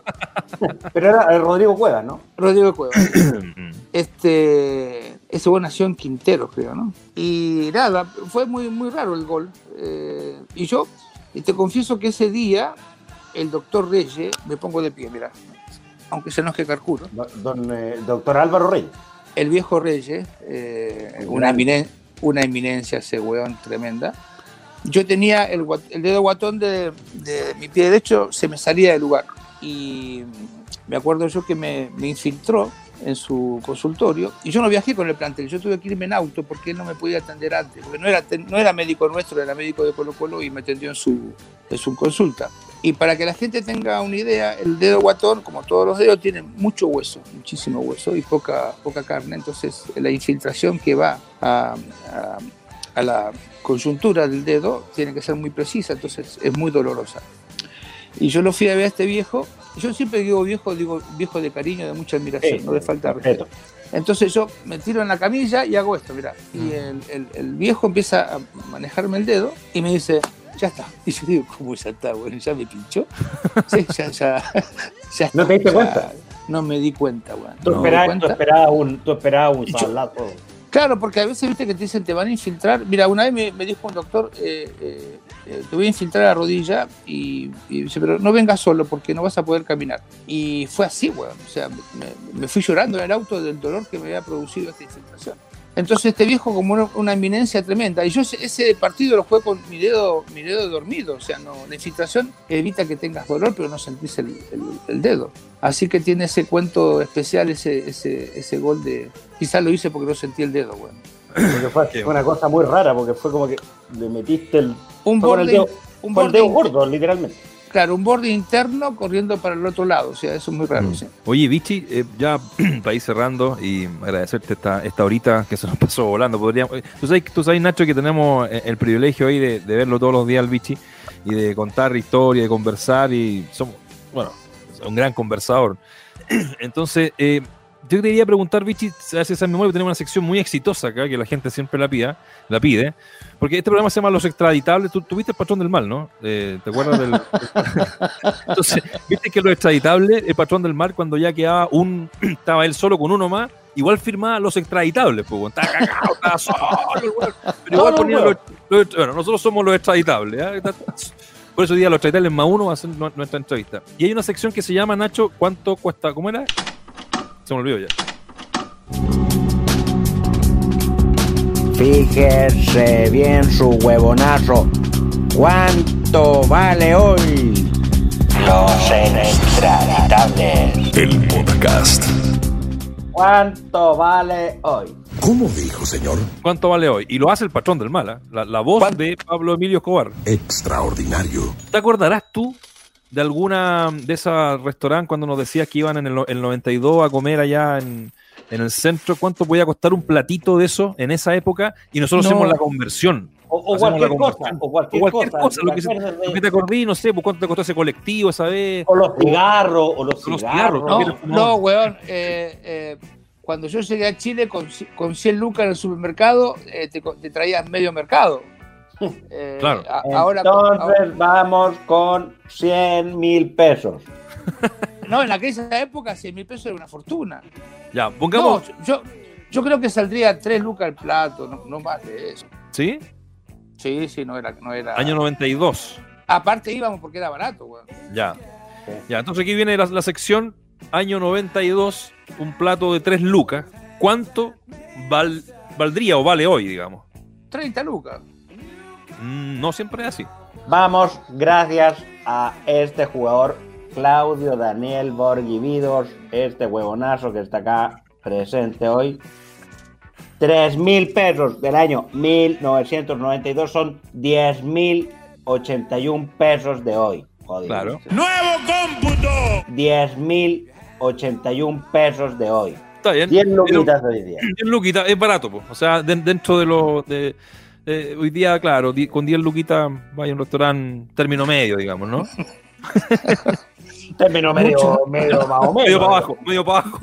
A: Pero era eh, Rodrigo Cuevas, ¿no?
C: Rodrigo Cuevas. Este, ese gol nació en Quintero, creo, ¿no? Y nada, fue muy, muy raro el gol. Eh, y yo, y te confieso que ese día, el doctor Reyes, me pongo de pie, mira, aunque se enoje Carcuro,
A: Do- Don, eh, doctor Álvaro Reyes.
C: el viejo Reyes, eh, una, eminen- una eminencia ese weón tremenda. Yo tenía el, dedo guatón de, de mi pie derecho, se me salía del lugar. Y me acuerdo yo que me, me infiltró en su consultorio y yo no viajé con el plantel, yo tuve que irme en auto porque él no me podía atender antes, porque no era, no era médico nuestro, era médico de Colo Colo y me atendió en su, en su consulta. Y para que la gente tenga una idea, el dedo guatón, como todos los dedos, tiene mucho hueso, muchísimo hueso y poca, poca carne. Entonces, la infiltración que va a, a- a la coyuntura del dedo tiene que ser muy precisa, entonces es muy dolorosa. Y yo lo fui a ver a este viejo. Yo siempre digo viejo, digo viejo de cariño, de mucha admiración,
A: Sí,
C: no le falta
A: respeto.
C: respeto. Entonces yo me tiro en la camilla y hago esto, mira. Y el, el- el viejo empieza a manejarme el dedo y me dice, ya está. Y yo digo, ¿cómo ya está? Bueno, ya me pinchó. Sí, ya, ya, ya
A: ¿No te diste
C: ya-
A: cuenta?
C: No me di cuenta, weón.
A: Tú
C: No
A: esperabas, tú esperabas un, tú esperabas un.
C: Claro, porque a veces viste que te dicen te van a infiltrar. Mira, una vez me, dijo un doctor, eh, eh, eh, te voy a infiltrar la rodilla y, dice, pero no vengas solo porque no vas a poder caminar. Y fue así, weón. O sea, me fui llorando en el auto del dolor que me había producido esta infiltración. Entonces este viejo como una, una eminencia tremenda. Y yo ese, ese partido lo jugué con mi dedo, mi dedo dormido. O sea, no, la infiltración evita que tengas dolor, pero no sentís el, el- el dedo. Así que tiene ese cuento especial, ese, ese, ese gol de... Quizás lo hice porque no sentí el dedo.
A: Porque fue, fue una cosa muy rara, porque fue como que le metiste el.
C: Un
A: con el
C: borde,
A: dedo,
C: un
A: con el
C: borde
A: gordo, literalmente.
C: Claro, un borde interno corriendo para el otro lado. O sea, eso es muy raro. sí.
B: Oye, Vichy, eh, ya para ir cerrando y agradecerte esta, esta horita que se nos pasó volando. Podríamos, eh, tú, sabes, tú sabes, Nacho, que tenemos eh, el privilegio ahí de, de verlo todos los días al Vichy y de contar historia, de conversar y somos, bueno, un gran conversador. Entonces, eh, yo te quería preguntar, Vichy, si haces esa memoria, tenemos una sección muy exitosa acá, que la gente siempre la pida, la pide, porque este programa se llama Los Extraditables. Tú tuviste el patrón del mal, ¿no? Eh, ¿Te acuerdas del...? Entonces, viste que los extraditables, el patrón del mal, cuando ya quedaba un, estaba él solo con uno más, igual firmaba los extraditables, pues, estaba cagado, estaba solo, pero igual ponía los, los- bueno, nosotros somos los extraditables, ¿eh? por eso hoy día los extraditables más uno va a ser nu- nuestra entrevista. Y hay una sección que se llama, Nacho, ¿cuánto cuesta? ¿Cómo era? Se me olvidó ya.
E: Fíjese bien su huevonazo.
A: ¿Cuánto vale hoy?
E: Los inextraditables.
D: El podcast.
A: ¿Cuánto vale hoy?
L: ¿Cómo dijo, señor?
B: ¿Cuánto vale hoy? Y lo hace el patrón del mal, ¿ah? la, la voz de Pablo Emilio Escobar.
L: Extraordinario.
B: ¿Te acordarás tú de alguna de esas restaurantes cuando nos decías que iban en el, el 92 a comer allá en, en el centro? ¿Cuánto podía costar un platito de eso en esa época? Y nosotros
A: No.
B: hacemos la conversión.
A: O, cualquier cosa,
B: conversión.
A: o cualquier,
B: O cualquier cosa, lo
A: ¿te
B: que, se-
A: acuerdas de-
B: lo que te acordé, no sé, pues, cuánto te costó ese colectivo esa vez.
A: O los cigarros, o los
B: O los
A: cigarros.
B: cigarros,
C: No, no, weón. eh, eh, cuando yo llegué a Chile con, con 100 lucas en el supermercado, eh, te, co- te traías medio mercado. Eh,
B: Claro.
C: a- ahora,
A: Entonces
C: ahora-
A: vamos con 100 mil pesos.
C: no, en aquella época 100 mil pesos era una fortuna.
B: Ya,
C: No,
B: pongamos.
C: yo, yo creo que saldría 3 lucas el plato, no, no más de eso.
B: ¿Sí?
C: Sí, sí, no era. No era...
B: Año 92.
C: Aparte íbamos porque era barato, weón.
B: Ya. Ya, entonces aquí viene la, la sección año 92, un plato de 3 lucas. ¿Cuánto val- valdría o vale hoy, digamos?
C: 30 lucas.
B: Mm, no siempre es así.
A: Vamos, gracias a este jugador, Claudio Daniel Borghividos, este huevonazo que está acá presente hoy. 3 mil pesos del año 1992 son 10 mil 81 pesos de hoy. Joder.
B: Claro.
J: ¡Nuevo cómputo!
A: 10 mil 81 pesos de hoy.
B: Está bien.
A: 10
B: Pero-
A: luquitas de hoy día.
B: 10 luquitas, es barato, pues. O sea, de- dentro de lo de, de- hoy día, claro, di- con 10 luquitas vaya a un restaurante término medio, digamos, ¿no?
A: Término medio,
C: Mucho.
A: medio más o menos.
B: medio para abajo, medio para abajo.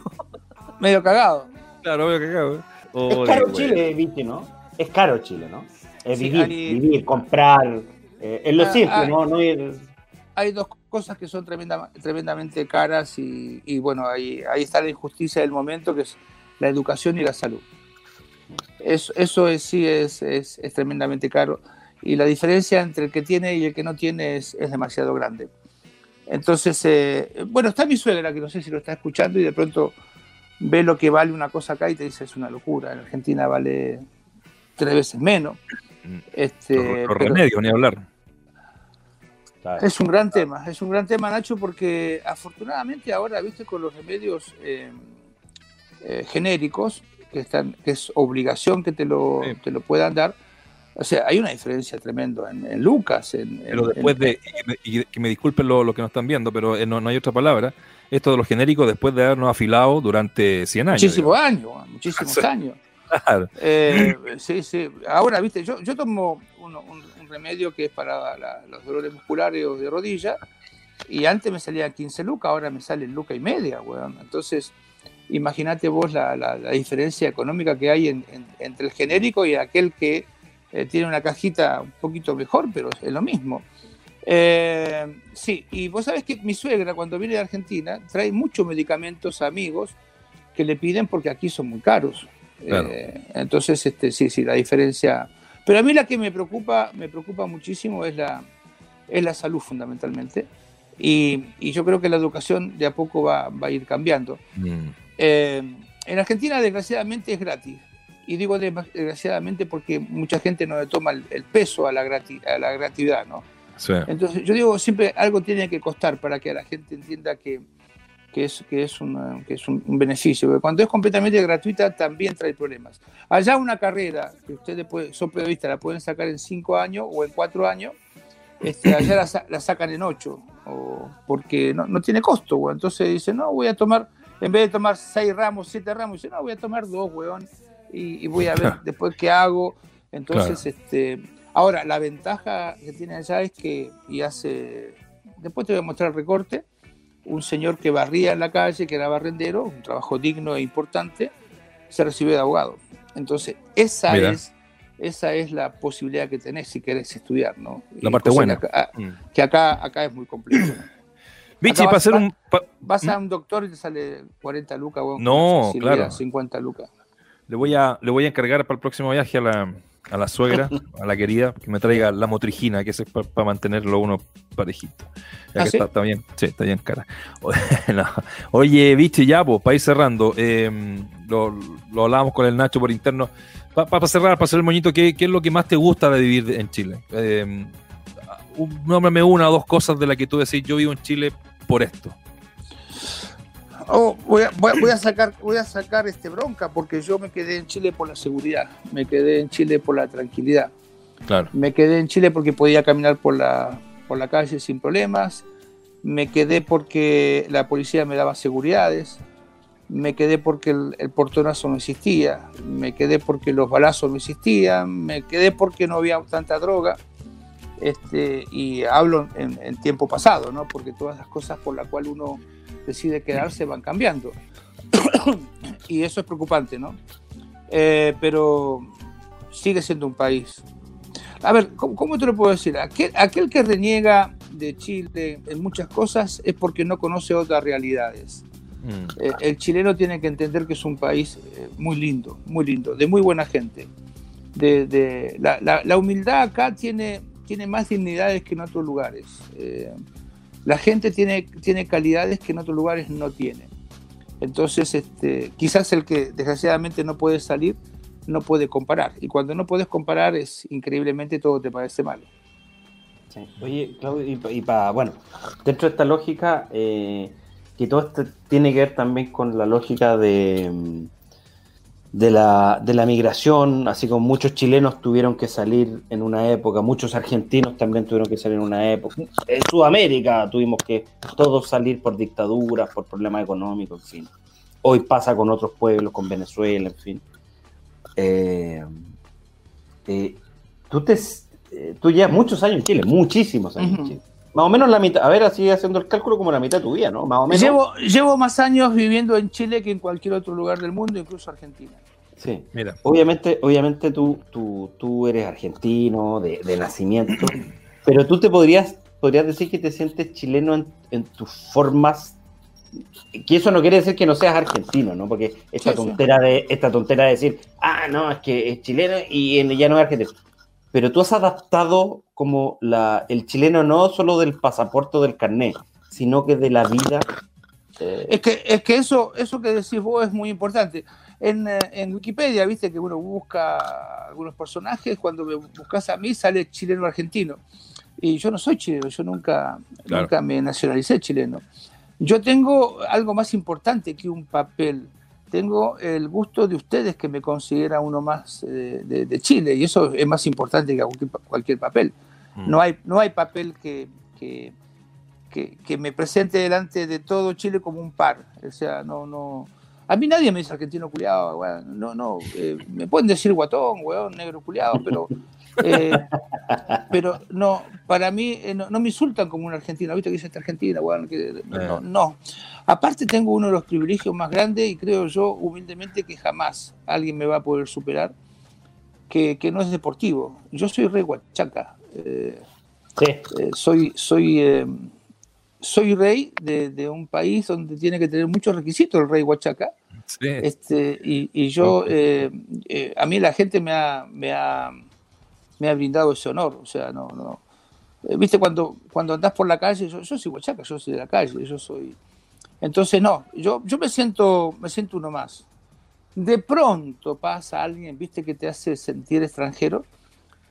C: Medio cagado.
B: Claro, medio cagado. ¿eh? Oh,
A: Es caro. Chile, viste, ¿no? Es caro Chile, ¿no? Es
C: Sí,
A: vivir,
C: hay-
A: vivir, comprar. eh, es lo
C: Ah,
A: simple,
C: ah.
A: ¿no? no ir-
C: hay dos cosas que son tremenda- tremendamente caras y, y bueno, ahí, ahí está la injusticia del momento, que es la educación y la salud. Eso, eso es, sí es, es, es tremendamente caro y la diferencia entre el que tiene y el que no tiene es, es demasiado grande. Entonces, eh, bueno, está mi suegra, que no sé si lo está escuchando y de pronto ve lo que vale una cosa acá y te dice es una locura, en Argentina vale tres veces menos. Este,
B: Los, los
C: pero-
B: remedios, ni hablar.
C: es un gran tema, es un gran tema, Nacho, porque afortunadamente ahora, viste, con los remedios eh, eh, genéricos, que, están, que es obligación que te lo,
B: Sí.
C: te lo puedan dar, o sea, hay una diferencia tremenda en, en Lucas. En,
B: Pero
C: en-
B: después de, y que me- y que me disculpen lo, lo que nos están viendo, pero eh, no, no hay otra palabra, esto de los genéricos después de habernos afilado durante 100 años.
C: muchísimos años, muchísimos
B: Sí.
C: años.
B: Claro.
C: Eh, sí, sí. Ahora, viste, yo, yo tomo uno- un, un remedio que es para la- los dolores musculares o de rodilla, y antes me salía 15 lucas, ahora me sale luca y media, weón. Entonces, imagínate vos la, la- la diferencia económica que hay en- en- entre el genérico y aquel que eh, tiene una cajita un poquito mejor, pero es lo mismo. Eh, sí, y vos sabés que mi suegra cuando viene de Argentina trae muchos medicamentos a amigos que le piden porque aquí son muy caros.
B: Claro.
C: Eh, entonces, este, sí, sí, la diferencia. Pero a mí la que me preocupa, me preocupa muchísimo es la, es la salud fundamentalmente. Y, y yo creo que la educación de a poco va, va a ir cambiando.
B: Mm,
C: Eh, en Argentina, desgraciadamente, es gratis. Y digo de- desgraciadamente porque mucha gente no le toma el, el peso a la, grati- a la gratuidad, ¿no?
B: sí.
C: Entonces, yo digo, siempre algo tiene que costar para que la gente entienda que, que es, que es, una- que es un, un beneficio. Porque cuando es completamente gratuita, también trae problemas. Allá una carrera que ustedes pueden- son periodistas, la pueden sacar en cinco años o en cuatro años, este, allá la, la sacan en ocho, o porque no, no tiene costo, güey. Entonces dice, no, voy a tomar, en vez de tomar seis ramos, siete ramos, dice, no, voy a tomar dos, weón, y, y voy a ver después qué hago. Entonces, este, ahora, la ventaja que tiene allá es que, y hace, después te voy a mostrar el recorte, un señor que barría en la calle, que era barrendero, un trabajo digno e importante, se recibió de abogado. Entonces, esa
B: Mira.
C: es esa es la posibilidad que tenés si querés estudiar, ¿no?
B: La parte buena.
C: Que acá,
B: Mm.
C: que acá, acá es muy complejo. Acá
B: para hacer un. pa-
C: Vas a un doctor y te sale 40 lucas, bueno,
B: No,
C: con
B: claro.
C: 50 lucas.
B: Le voy a, le voy a encargar para el próximo viaje a la, a la suegra, a la querida, que me traiga la motrigina, que es para mantenerlo uno parejito. Ya
C: ¿Ah,
B: que
C: sí?
B: está, está bien, sí, está bien cara. No. Oye, Vichy, ya, pues, para ir cerrando, eh, lo, lo hablábamos con el Nacho por interno. Para cerrar, para hacer el moñito, ¿qué, qué es lo que más te gusta de vivir en Chile? Eh, un- nómbrame una o dos cosas de las que tú decís, yo vivo en Chile por esto.
C: Oh, voy, a, voy a- voy a sacar, voy a sacar este bronca porque yo me quedé en Chile por la seguridad, me quedé en Chile por la tranquilidad,
B: Claro.
C: me quedé en Chile porque podía caminar por la, por la calle sin problemas, me quedé porque la policía me daba seguridades, me quedé porque el, el portonazo no existía, me quedé porque los balazos no existían, me quedé porque no había tanta droga. Este, y hablo en, en tiempo pasado, ¿no? porque todas las cosas por las cuales uno decide quedarse van cambiando. y eso es preocupante, ¿no? Eh, pero sigue siendo un país. A ver, ¿cómo, cómo te lo puedo decir? Aquel, aquel que reniega de Chile en muchas cosas es porque no conoce otras realidades.
B: Mm.
C: Eh, el chileno tiene que entender que es un país eh, muy lindo, muy lindo, de muy buena gente. De, de- la, la- la humildad acá tiene, tiene más dignidades que en otros lugares. Eh, la gente tiene, tiene calidades que en otros lugares no tiene. Entonces, este, quizás el que desgraciadamente no puede salir, no puede comparar. Y cuando no puedes comparar, es increíblemente todo te parece malo.
A: Oye, Claudio, y, para, bueno, dentro de esta lógica, eh, que todo esto tiene que ver también con la lógica de, mm, de, la, de la migración, así como muchos chilenos tuvieron que salir en una época, muchos argentinos también tuvieron que salir en una época, en Sudamérica tuvimos que todos salir por dictaduras, por problemas económicos, en fin. Hoy pasa con otros pueblos, con Venezuela, en fin. Eh, eh, tú te eh, tú llevas muchos años en Chile, muchísimos años en Chile. Más o menos la mitad, a ver, así haciendo el cálculo como la mitad de tu vida, ¿no? Más o menos.
C: Llevo, llevo más años viviendo en Chile que en cualquier otro lugar del mundo, incluso Argentina.
A: Sí.
B: Mira.
A: Obviamente, obviamente tú, tú, tú eres argentino de, de nacimiento, pero tú te podrías, podrías decir que te sientes chileno en, en tus formas, que eso no quiere decir que no seas argentino, ¿no? Porque esta
C: Sí, sí.
A: tontera de, esta tontera de decir, ah, no, es que es chileno y en- ya no es argentino. Pero tú has adaptado como la, el chileno no solo del pasaporte o del carnet, sino que de la vida. eh,
C: Es que, es que eso, eso que decís vos es muy importante. En, eh, en Wikipedia, viste que uno busca algunos personajes, cuando me buscas a mí sale chileno argentino. Y yo no soy chileno, yo nunca,
B: Claro.
C: nunca me nacionalicé chileno. Yo tengo algo más importante que un papel. Tengo el gusto de ustedes que me considera uno más eh, de, de Chile, y eso es más importante que cualquier, cualquier papel.
B: Mm.
C: No hay, no hay papel que, que, que, que me presente delante de todo Chile como un par. O sea, no, no. A mí nadie me dice argentino culiado, weón. No, no. eh, me pueden decir guatón, weón, negro culiado, pero. eh, pero no, para mí eh, no, no me insultan como un argentino. ¿Viste que dice esta argentina, weón? Que- no, no. Aparte, tengo uno de los privilegios más grandes y creo yo humildemente que jamás alguien me va a poder superar, que, que no es deportivo. Yo soy rey Huachaca. Eh, eh, soy, soy, eh, soy rey de, de un país donde tiene que tener muchos requisitos el rey Huachaca.
B: Sí.
C: Este, y, y yo, a mí la gente me ha, me ha, me ha brindado ese honor. O sea, no, no. Viste, cuando, cuando andás por la calle, yo, yo soy Huachaca, yo soy de la calle, yo soy. Entonces, no, yo, yo me siento, me siento uno más. De pronto pasa alguien, viste, que te hace sentir extranjero,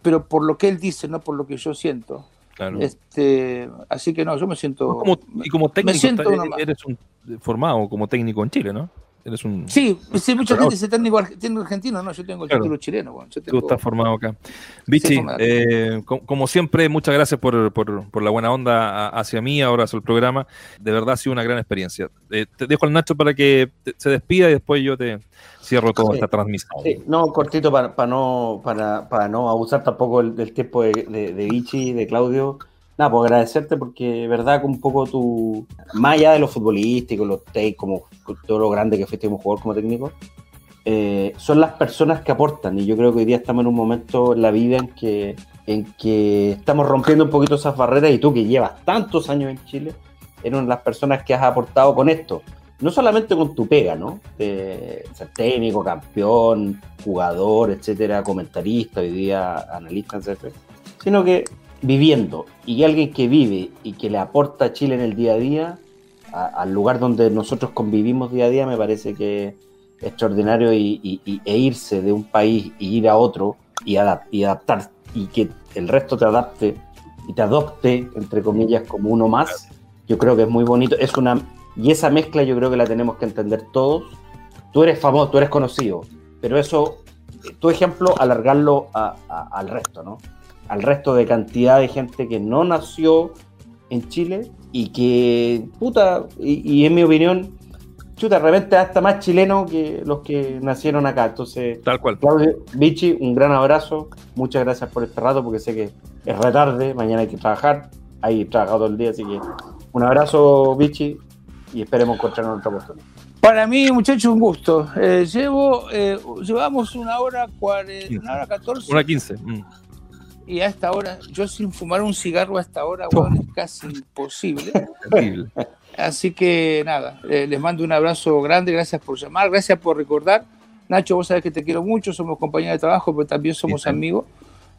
C: pero por lo que él dice, no por lo que yo siento.
B: Claro.
C: Este, así que no, yo me siento.
B: Como- y como técnico,
C: me siento
B: eres un formado como técnico en Chile, ¿no? Eres un.
C: Sí, sí, mucha gente dice técnico arg- técnico argentino, no, yo tengo el
B: Claro.
C: título chileno. bueno, yo
B: Tú
C: tengo-
B: estás formado acá. Vichy,
C: formado.
B: eh, co- como siempre, muchas gracias por, por- por la buena onda hacia mí, ahora hacia el programa. De verdad ha sido una gran experiencia. Eh, te dejo al Nacho para que te- se despida y después yo te cierro toda
A: Sí.
B: esta transmisión.
A: Sí, no, cortito para, para no, para, para no abusar tampoco el- del tiempo de, de, de Vichy, de Claudio. Nada, pues agradecerte porque, verdad, con un poco tu. Más allá de lo futbolístico, los takes, como todo lo grande que fuiste como jugador, como técnico, eh, son las personas que aportan. Y yo creo que hoy día estamos en un momento en la vida en que, en que estamos rompiendo un poquito esas barreras. Y tú, que llevas tantos años en Chile, eres una de las personas que has aportado con esto. No solamente con tu pega, ¿no? Ser técnico, campeón, jugador, etcétera, comentarista, hoy día analista, etcétera, sino que viviendo y alguien que vive y que le aporta a Chile en el día a día, al lugar donde nosotros convivimos día a día, me parece que extraordinario y, e irse de un país y ir a otro y, y adaptar y que el resto te adapte y te adopte, entre comillas, como uno más, yo creo que es muy bonito. Es una, y esa mezcla yo creo que la tenemos que entender todos. Tú eres famoso, tú eres conocido, pero eso, tu ejemplo, alargarlo al resto, ¿no? Al resto de cantidad de gente que no nació en Chile y que, puta, y, y en mi opinión, chuta, de repente hasta más chileno que los que nacieron acá. Entonces,
B: Tal cual.
A: Claudio, Vichy, un gran abrazo. Muchas gracias por este rato porque sé que es retarde, mañana hay que trabajar. Hay trabajado todo el día, así que un abrazo, Vichy, y esperemos encontrarnos en otra oportunidad.
C: Para mí, muchachos, un gusto. Eh, llevo, eh, llevamos una hora, cuare- una hora 14
B: Una 15. mm.
C: Y a esta hora, yo sin fumar un cigarro a esta hora, weón, es casi imposible. Así que nada, eh, les mando un abrazo grande, gracias por llamar, gracias por recordar. Nacho, vos sabés que te quiero mucho, somos compañeros de trabajo, pero también somos
B: Sí,
C: amigos.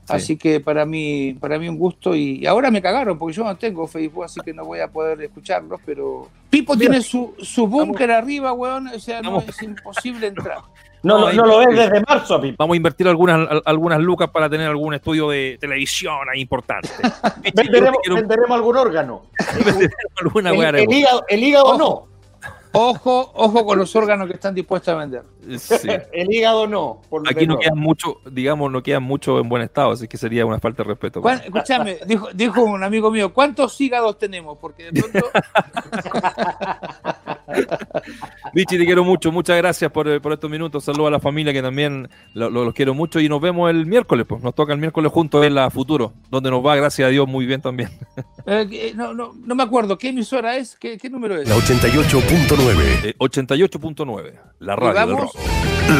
B: Sí.
C: Así que para mí, para mí un gusto y, y ahora me cagaron porque yo no tengo Facebook, así que no voy a poder escucharlos, pero Pipo
B: Mira.
C: tiene su, su búnker arriba, weón, o sea, no, es imposible entrar.
A: No,
B: No,
A: no lo ves desde marzo, Pipo.
B: Vamos a invertir algunas, al- algunas lucas para tener algún estudio de televisión ahí importante.
A: Venderemos,
B: quiero-
A: venderemos algún órgano.
B: alguna
A: El, el
B: haremos.
A: hígado, el hígado
C: Ojo.
A: no.
C: Ojo, ojo con los órganos que están dispuestos a vender.
B: Sí.
A: El hígado no. por
B: Aquí no quedan mucho, digamos, no quedan mucho en buen estado, así que sería una falta de respeto.
C: ¿Cuán- Escúchame, dijo, dijo un amigo mío, ¿cuántos hígados tenemos? Porque de pronto
B: Vichy, te quiero mucho, muchas gracias por, eh, por estos minutos. Saludos a la familia que también lo- lo- los quiero mucho y nos vemos el miércoles, pues. Nos toca el miércoles juntos en la futuro, donde nos va, gracias a Dios, muy bien también.
C: Eh, no, no, no me acuerdo, ¿qué emisora es? ¿Qué, qué número es?
L: La 88.9.
B: Eh, 88.9, la radio del rock.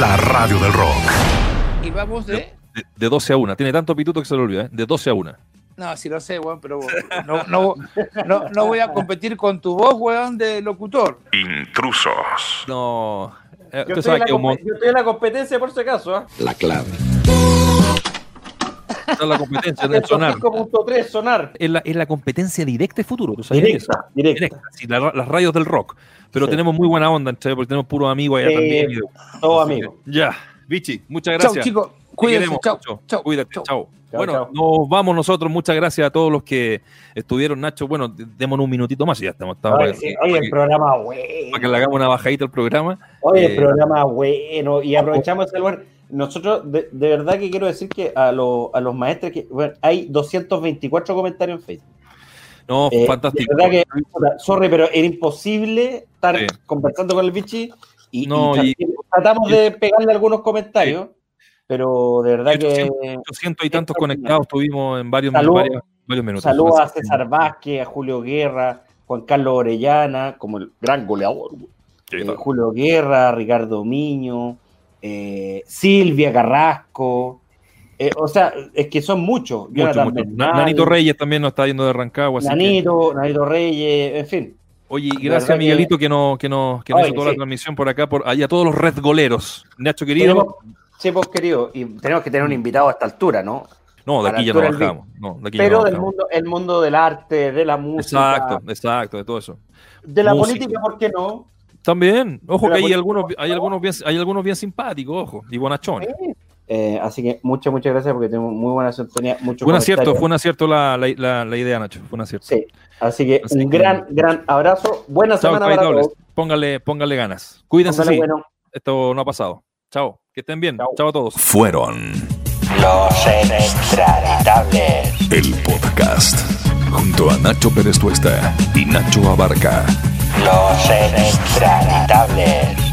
L: La radio del rock.
C: Y vamos de...
B: De, de 12 a 1. Tiene tanto pituto que se lo olvida, ¿eh? De 12 a 1.
C: No, sí lo sé, weón, pero no, no, no, no voy a competir con tu voz, weón, de locutor.
J: Intrusos.
B: No. eh,
A: Yo estoy,
B: que un
A: yo estoy en la competencia por si acaso. ¿ah?
L: La clave.
B: está la competencia de sonar.
A: 5.3 sonar.
B: Es la, es la competencia directa de futuro, ¿tú sabías
A: Directa,
B: eso?
A: directa.
B: sí, la- las radios del rock. Pero
A: Sí.
B: tenemos muy buena onda, entre- porque tenemos puros amigos allá
A: Sí,
B: también. y-
A: Todo
B: Así
A: amigo.
B: que, Ya, Vichy, muchas
C: Chau,
B: gracias.
C: chicos,
B: Te
C: cuídense,
B: mucho.
C: chau,
B: Cuídate,
C: chau.
B: chao.
A: Chao,
B: Bueno,
A: chao.
B: nos vamos nosotros. Muchas gracias a todos los que estuvieron, Nacho. Bueno, démonos un minutito más y ya estamos. estamos
A: Oye,
B: para,
A: sí,
B: para
A: oye, el
B: que,
A: programa bueno.
B: para que le hagamos una bajadita al programa.
A: Oye,
B: Eh,
A: el programa bueno. Y aprovechamos ese lugar. Nosotros, de, de verdad que quiero decir que a, lo- a los maestros, que bueno, hay 224 comentarios en Facebook.
B: No,
A: Eh,
B: fantástico.
A: De verdad que, sorry, pero era imposible estar
B: Sí.
A: conversando con el bichi y,
B: No,
A: y
B: y-
A: tratamos de pegarle algunos comentarios, pero de verdad que
B: 800 y tantos conectados tuvimos en varios,
A: Salud-
B: varios, varios minutos.
A: saludos a
B: que-
A: César Vázquez, a Julio Guerra, Juan Carlos Orellana, como el gran goleador, Eh. Julio Guerra, Ricardo Miño, eh, Silvia Carrasco. eh, o sea, es que son muchos.
B: Mucho, mucho. Nanito Reyes también nos está yendo de Rancagua. así que-
A: Nanito, Nanito Reyes, en fin.
B: Oye, y gracias a Miguelito que nos, que nos, que nos
A: Oye,
B: hizo toda la transmisión por acá, por ahí a todos los red goleros. Nacho querido,
A: Tenemos, sí, pues, querido, y tenemos que tener un invitado a esta altura, ¿no?
B: no, de aquí ya no bajamos. No, de aquí ya
A: Pero
B: no
A: del mundo, el mundo del arte, de la música,
B: Exacto, exacto, de todo eso.
A: de la
B: Música.
A: política, ¿por qué no?
B: También, ojo que hay
A: política,
B: algunos, hay algunos bien, hay algunos bien simpáticos, ojo, y bonachones.
A: Eh, así que muchas, muchas gracias porque tenemos muy buena sintonía. Muchos
B: Fue un acierto, fue un acierto la, la, la- la idea, Nacho. Fue un acierto.
A: Sí, así que
B: Así
A: un
B: que-
A: gran, gran abrazo. Buena
B: Chao,
A: semana para todos.
B: Póngale, póngale ganas. Cuídense,
A: Póngale
B: sí.
A: bueno.
B: Esto no ha pasado. Chao, que estén bien.
A: Chao.
B: Chao a todos.
D: Fueron
E: Los extraditables.
D: el podcast. Junto a Nacho Pérez Tuesta y Nacho Abarca.
E: Los extraditables.